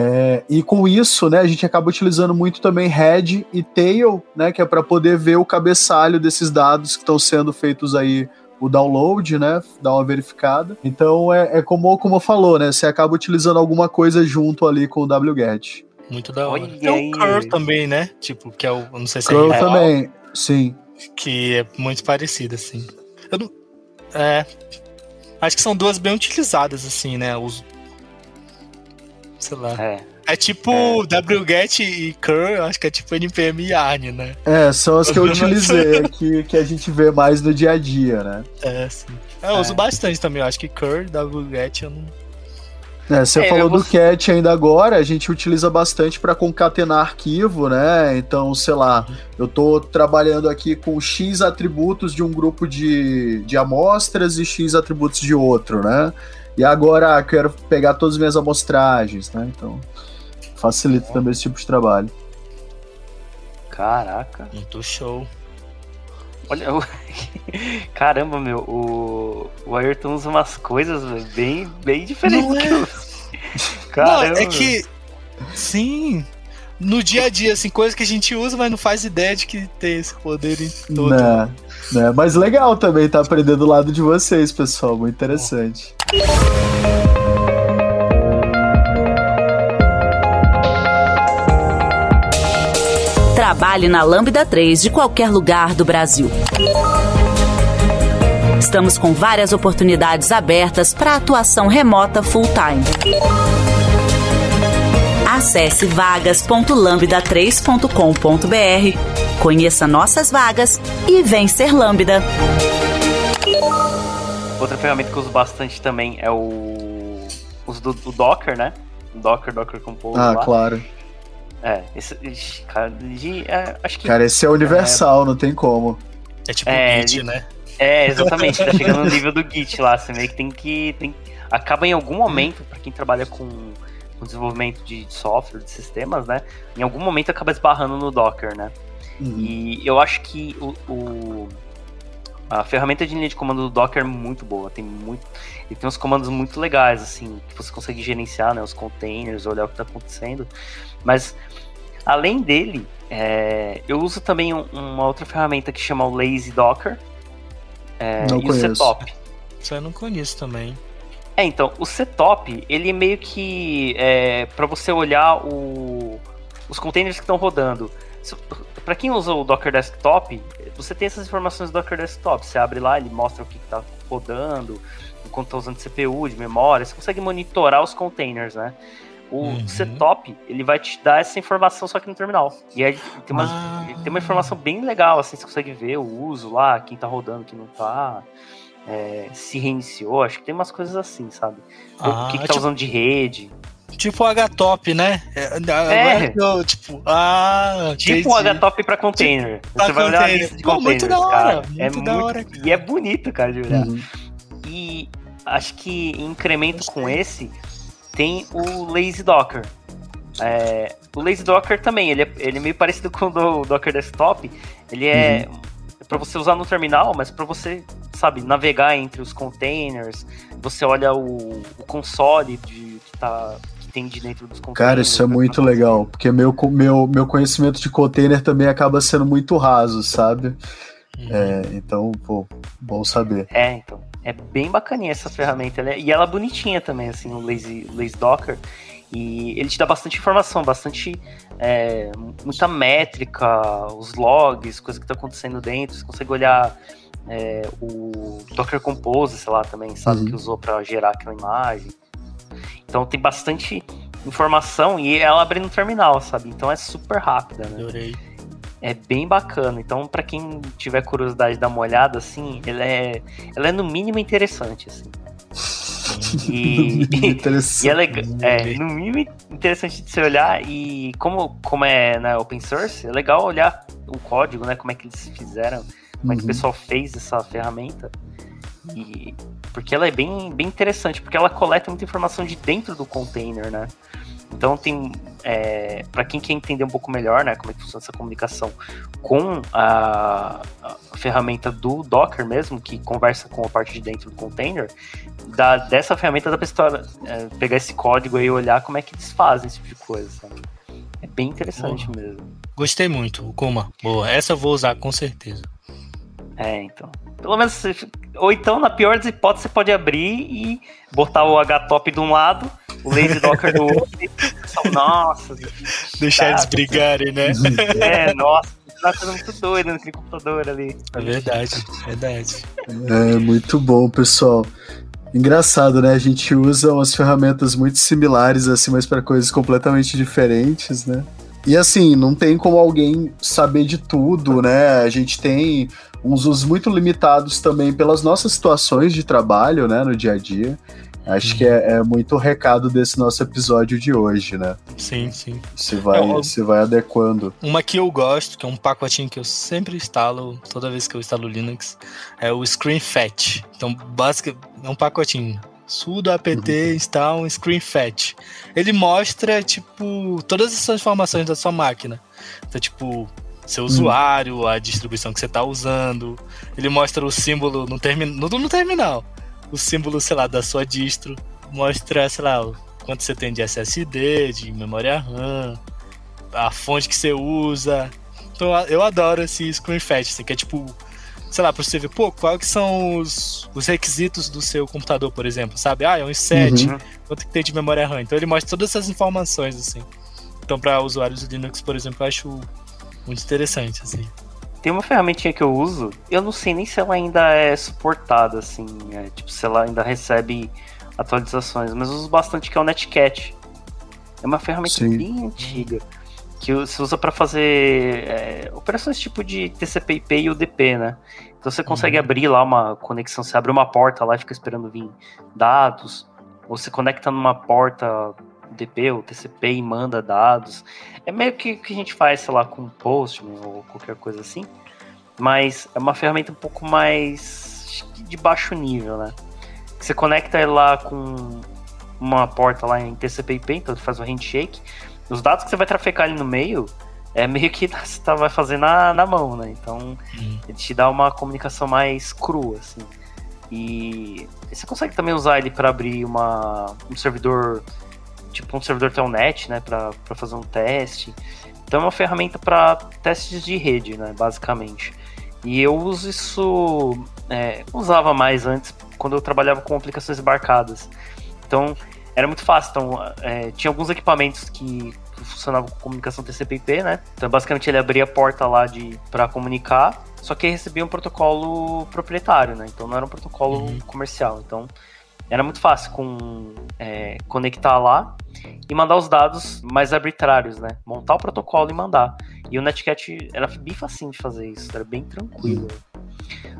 É, e com isso, né, a gente acaba utilizando muito também head e tail, né, que é para poder ver o cabeçalho desses dados que estão sendo feitos aí o download, né, dar uma verificada. Então é, é como como falou, né, você acaba utilizando alguma coisa junto ali com o wget. Muito da hora. Tem o curl também, né? Tipo, que é o, não sei se curl é também, sim. Que é muito parecido assim. Eu não, é, acho que são duas bem utilizadas assim, né? Os sei lá. É. É tipo é. wget e curl, acho que é tipo npm e yarn, né? É, são as que eu utilizei, que, que a gente vê mais no dia a dia, né? É, sim. Eu é. uso bastante também, eu acho que curl, wget eu não... É, você é, falou do cat ainda agora, a gente utiliza bastante para concatenar arquivo, né? Então, sei lá, eu tô trabalhando aqui com X atributos de um grupo de, de amostras e X atributos de outro, né? E agora quero pegar todas as minhas amostragens, né? Então facilita também esse tipo de trabalho. Caraca. Muito show. Olha, o... caramba, meu, o... o Ayrton usa umas coisas bem, bem diferentes. Não é... Caramba. Não, é que. Sim. No dia a dia, assim, coisas que a gente usa, mas não faz ideia de que tem esse poder em todo. Não, né? Mas legal também estar tá aprendendo do lado de vocês, pessoal. Muito interessante. Trabalhe na Lambda 3 de qualquer lugar do Brasil. Estamos com várias oportunidades abertas para atuação remota full-time. Acesse vagas.lambda3.com.br, conheça nossas vagas e vem ser Lambda. Outra ferramenta que eu uso bastante também é o uso do, do Docker, né? Docker, Docker Compose. Ah, lá. claro. É, esse, cara, de, é, acho que. Cara, esse é universal, é, não tem como. É tipo é, Git, né? É, exatamente. tá chegando no nível do Git lá. Você meio que tem que. Tem, acaba em algum momento, para quem trabalha com, com desenvolvimento de software, de sistemas, né? Em algum momento acaba esbarrando no Docker, né? Uhum. E eu acho que o, o, a ferramenta de linha de comando do Docker é muito boa. Tem muito, ele tem uns comandos muito legais, assim, que você consegue gerenciar, né? Os containers, olhar o que está acontecendo. Mas além dele, é, eu uso também um, uma outra ferramenta que chama o Lazy Docker, é, não e conheço. o setup. Isso eu não conheço também. É, então, o setup, ele é meio que é, para você olhar o, os containers que estão rodando. Para quem usa o Docker Desktop, você tem essas informações do Docker Desktop. Você abre lá, ele mostra o que está rodando, enquanto está usando CPU, de memória. Você consegue monitorar os containers, né? O uhum. setup, ele vai te dar essa informação só que no terminal. E aí tem uma, ah. tem uma informação bem legal, assim, você consegue ver o uso lá, quem tá rodando, quem não tá. É, se reiniciou, acho que tem umas coisas assim, sabe? Ah, o que, que tá tipo, usando de rede. Tipo o HTOP, né? É. é. Eu, tipo, ah, tipo o HTOP pra container. Tipo, Você vai olhar a lista de Pô, containers, muito da hora, cara. Muito é da muito, hora, cara. E é bonito, cara, de olhar. Uhum. E acho que em incremento com esse, tem o Lazy Docker. É, o Lazy Docker também, ele é, ele é meio parecido com o Docker Desktop. Ele é uhum. Para você usar no terminal, mas para você, sabe, navegar entre os containers. Você olha o, o console de, que, tá, que tem de dentro dos containers. Cara, isso é muito legal, porque meu, meu, meu conhecimento de container também acaba sendo muito raso, sabe? Uhum. É, então, pô, bom saber. É, então. É bem bacaninha essa ferramenta. Né? E ela é bonitinha também, assim, o Lazy, Lazy Docker. E ele te dá bastante informação, bastante. É, muita métrica, os logs, coisa que está acontecendo dentro. Você consegue olhar é, o Docker Compose, sei lá, também, sabe, uhum. que usou para gerar aquela imagem. Então tem bastante informação e ela abre no terminal, sabe? Então é super rápida, né? Adorei. É bem bacana. Então, para quem tiver curiosidade de dar uma olhada, assim, ela é, ela é no mínimo interessante, assim. E, e é, legal, é, no mínimo interessante de se olhar e como, como é na open source, é legal olhar o código, né? Como é que eles fizeram, como uhum. é que o uhum. pessoal fez essa ferramenta. E, porque ela é bem, bem interessante, porque ela coleta muita informação de dentro do container, né? Então tem é, para quem quer entender um pouco melhor, né, como é que funciona essa comunicação com a, a, ferramenta do Docker mesmo, que conversa com a parte de dentro do container, da, dessa ferramenta da pessoa é, pegar esse código aí e olhar como é que eles fazem esse tipo de coisa, sabe? É bem interessante Boa. mesmo. Gostei muito, Kuma. Boa, essa eu vou usar com certeza. É, então. Pelo menos, ou então, na pior das hipóteses, você pode abrir e botar o HTOP de um lado o Lazy Docker do outro. nossa. Deixar eles brigarem, né? É, nossa. Tá sendo muito doido naquele computador ali. É verdade, verdade. É muito bom, pessoal. Engraçado, né? A gente usa umas ferramentas muito similares, assim, mas para coisas completamente diferentes, né? E assim, não tem como alguém saber de tudo, né? A gente tem uns usos muito limitados também pelas nossas situações de trabalho, né, no dia a dia. Acho que é, é, muito o recado desse nosso episódio de hoje, né? Sim, sim. Você vai, é, você vai adequando. Uma que eu gosto, que é um pacotinho que eu sempre instalo, toda vez que eu instalo Linux, é o ScreenFetch. Então, basicamente, é um pacotinho. Sudo apt uhum. install um ScreenFetch. Ele mostra, tipo, todas essas informações da sua máquina. Então, tipo, seu uhum. usuário, a distribuição que você está usando. Ele mostra o símbolo no, termi no, no terminal o símbolo, sei lá, da sua distro, mostra, sei lá, quanto você tem de SSD, de memória RAM, a fonte que você usa. Então eu adoro esse screenfetch, assim, que é tipo, sei lá, pra você ver, pô, quais que são os, os requisitos do seu computador, por exemplo, sabe? Ah, é um i7, uhum. quanto que tem de memória RAM. Então ele mostra todas essas informações, assim. Então para usuários de Linux, por exemplo, eu acho muito interessante, assim. Tem uma ferramentinha que eu uso, eu não sei nem se ela ainda é suportada, assim, é, tipo, se ela ainda recebe atualizações, mas eu uso bastante que é o Netcat. É uma ferramenta Sim. bem antiga, que se usa para fazer é, operações tipo de TCP/IP e UDP, né? Então você consegue uhum. abrir lá uma conexão, você abre uma porta lá e fica esperando vir dados, ou você conecta numa porta UDP ou TCP e manda dados. É meio que o que a gente faz, sei lá, com Postman ou qualquer coisa assim. Mas é uma ferramenta um pouco mais de baixo nível, né? Você conecta lá com uma porta lá em TCP/IP, então faz o handshake. Os dados que você vai trafegar ali no meio é meio que você tá, vai fazer na, na mão, né? Então uhum. ele te dá uma comunicação mais crua, assim. E você consegue também usar ele para abrir uma, um servidor tipo um servidor telnet, né, para fazer um teste. Então é uma ferramenta para testes de rede, né, basicamente. E eu uso isso, é, usava mais antes quando eu trabalhava com aplicações embarcadas. Então era muito fácil. Então é, tinha alguns equipamentos que funcionavam com comunicação TCP/IP, né? Então basicamente ele abria a porta lá de para comunicar, só que recebia um protocolo proprietário, né? Então não era um protocolo uhum. comercial. Então era muito fácil com, é, conectar lá e mandar os dados mais arbitrários, né? Montar o protocolo e mandar. E o Netcat era bem facinho de fazer isso, era bem tranquilo.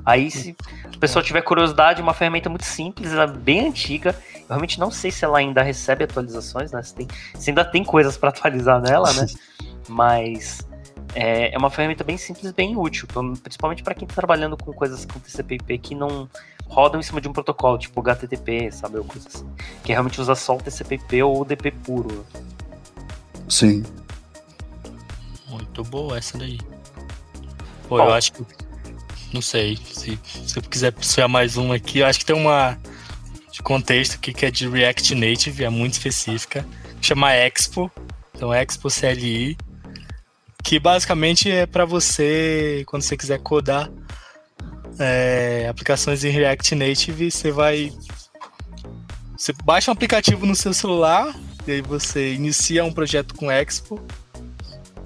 Aí, se a pessoa tiver curiosidade, uma ferramenta muito simples, ela é bem antiga. Eu realmente não sei se ela ainda recebe atualizações, né? Se, tem, se ainda tem coisas para atualizar nela, né? Mas é, é, uma ferramenta bem simples, bem útil, principalmente para quem está trabalhando com coisas com TCP/IP que não rodam em cima de um protocolo, tipo HTTP, sabe, ou coisa assim, que realmente usa só o TCP/IP ou o DP puro. Sim. Muito boa essa daí. Pô, Bom, eu acho que não sei se, se eu quiser puxar mais uma aqui, eu acho que tem uma de contexto que é de React Native, é muito específica, chama Expo, então Expo CLI que basicamente é para você, quando você quiser codar é, aplicações em React Native, você vai. Você baixa um aplicativo no seu celular, e aí você inicia um projeto com Expo,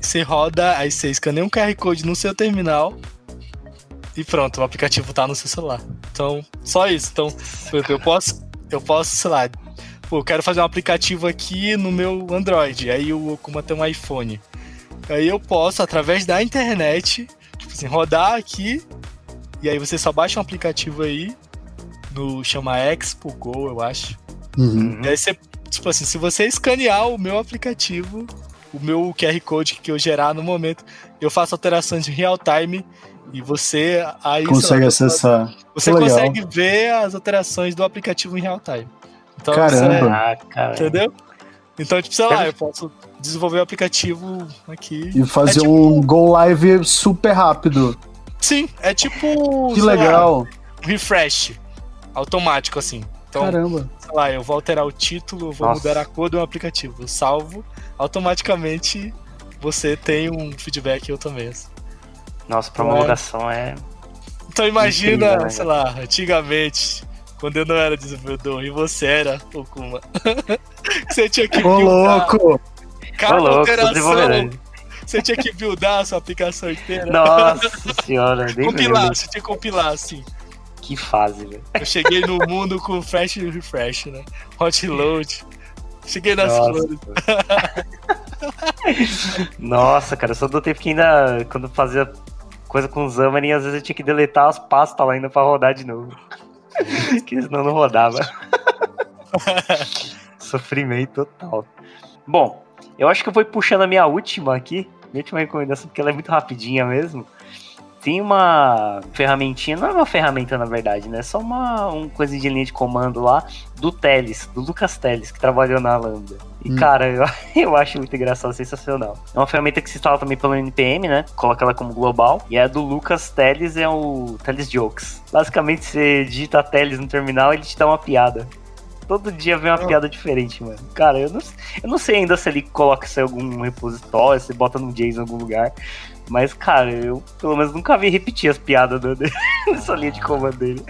você roda, aí você escaneia um QR Code no seu terminal e pronto, o aplicativo está no seu celular. Então, só isso. Então, eu posso, eu posso, sei lá, pô, eu quero fazer um aplicativo aqui no meu Android, aí o Okuma tem um iPhone. Aí eu posso, através da internet, tipo assim, rodar aqui. E aí você só baixa um aplicativo aí. No chama Expo Go, eu acho. Uhum. E aí você, tipo assim, se você escanear o meu aplicativo, o meu QR Code que eu gerar no momento, eu faço alterações em real time e você aí consegue lá, acessar. Você consegue ver as alterações do aplicativo em real time. Então, Caramba! Você, entendeu? Então, tipo, sei lá, eu posso desenvolver o aplicativo aqui. E fazer é tipo... um go live super rápido. Sim, é tipo. Que legal. Lá, refresh automático, assim. Então, Caramba. Sei lá, eu vou alterar o título, vou Nossa. mudar a cor do aplicativo. Eu salvo, automaticamente você tem um feedback eu também. Assim. Nossa, promulgação é. é... Então imagina, Incrível, né, sei lá, antigamente, quando eu não era desenvolvedor e você era, Okuma. você tinha que. Ô, louco! Cada Ô, louco, operação. Você tinha que buildar a sua aplicação inteira. Nossa senhora, nem Compilar, você tinha que compilar, assim. Que fase, velho. Eu cheguei no mundo com flash e refresh, né? Hot load. Cheguei nas Nossa. flores. Nossa, cara, eu só do tempo que ainda, quando fazia coisa com Xamarin, às vezes eu tinha que deletar as pastas lá ainda pra rodar de novo. que senão não rodava. Sofrimento total. Bom, eu acho que eu vou puxando a minha última aqui, minha última recomendação, porque ela é muito rapidinha mesmo. Tem uma ferramentinha, não é uma ferramenta na verdade, né? É só uma, uma coisa de linha de comando lá do Teles, do Lucas Teles, que trabalhou na Lambda. E, hum. cara, eu, eu acho muito engraçado, sensacional. É uma ferramenta que se instala também pelo NPM, né? Coloca ela como global. E a do Lucas Teles é o Teles Jokes. Basicamente, você digita Teles no terminal e ele te dá uma piada. Todo dia vem uma piada diferente, mano. Cara, eu não, eu não sei ainda se ele coloca isso em algum repositório, se bota no JSON em algum lugar. Mas, cara, eu pelo menos nunca vi repetir as piadas dele, nessa linha de comando dele.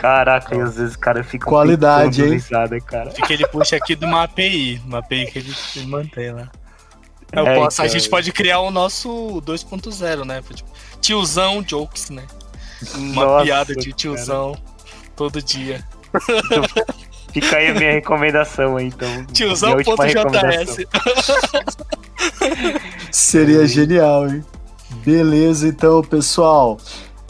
Caraca, e às vezes, cara, fica Qualidade, hein? Risada, cara. Fica ele puxa aqui de uma API, uma API que ele, ele mantém lá. Eu é, posso, então... A gente pode criar o nosso 2.0, né? Tipo, tiozão jokes, né? Uma Nossa, piada de tiozão cara. todo dia. Fica aí a minha recomendação aí, então. Tiozão.js. Seria genial, hein? Beleza, então, pessoal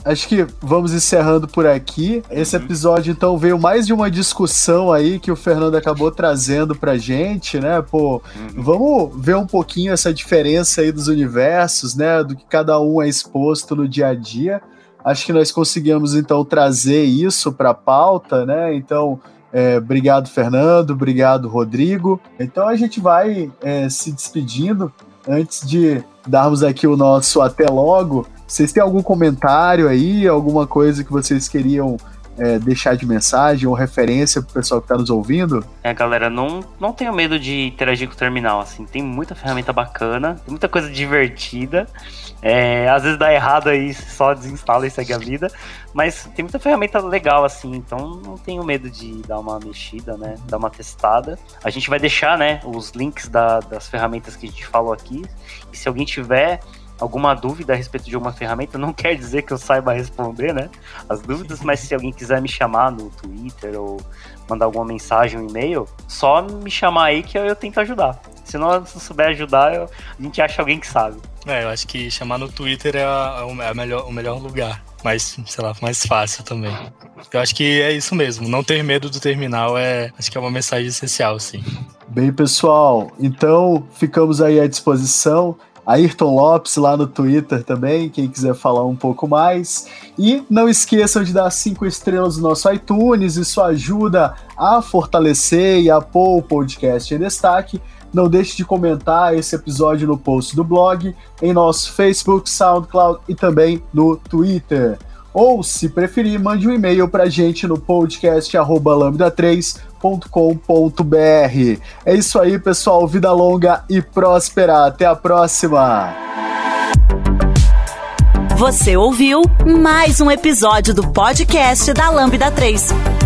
acho que vamos encerrando por aqui. Esse uhum. episódio, então, veio mais de uma discussão aí que o Fernando acabou trazendo pra gente, né? Pô, uhum. vamos ver um pouquinho essa diferença aí dos universos, né? Do que cada um é exposto no dia a dia. Acho que nós conseguimos, então, trazer isso pra pauta, né? Então. É, obrigado, Fernando. Obrigado, Rodrigo. Então a gente vai é, se despedindo antes de darmos aqui o nosso até logo. Vocês têm algum comentário aí, alguma coisa que vocês queriam é, deixar de mensagem ou referência pro pessoal que tá nos ouvindo? É, galera, não, não tenho medo de interagir com o terminal, assim, tem muita ferramenta bacana, muita coisa divertida. É, às vezes dá errado aí, só desinstala e segue a vida, mas tem muita ferramenta legal, assim, então não tenho medo de dar uma mexida, né? Dar uma testada. A gente vai deixar, né, os links da, das ferramentas que a gente falou aqui. E se alguém tiver alguma dúvida a respeito de alguma ferramenta, não quer dizer que eu saiba responder, né? As dúvidas, mas se alguém quiser me chamar no Twitter ou mandar alguma mensagem, um e-mail, só me chamar aí que eu, eu tento ajudar. Se não, se souber ajudar, eu, a gente acha alguém que sabe. É, eu acho que chamar no Twitter é, a, é a melhor, o melhor lugar. Mais, sei lá, mais fácil também. Eu acho que é isso mesmo. Não ter medo do terminal é. Acho que é uma mensagem essencial, sim. Bem, pessoal, então ficamos aí à disposição. Ayrton Lopes lá no Twitter também, quem quiser falar um pouco mais. E não esqueçam de dar cinco estrelas no nosso iTunes, isso ajuda a fortalecer e a pôr o podcast em destaque. Não deixe de comentar esse episódio no post do blog, em nosso Facebook, SoundCloud e também no Twitter. Ou, se preferir, mande um e-mail para a gente no podcast lambda3.com.br. É isso aí, pessoal. Vida longa e próspera. Até a próxima. Você ouviu mais um episódio do podcast da Lambda 3.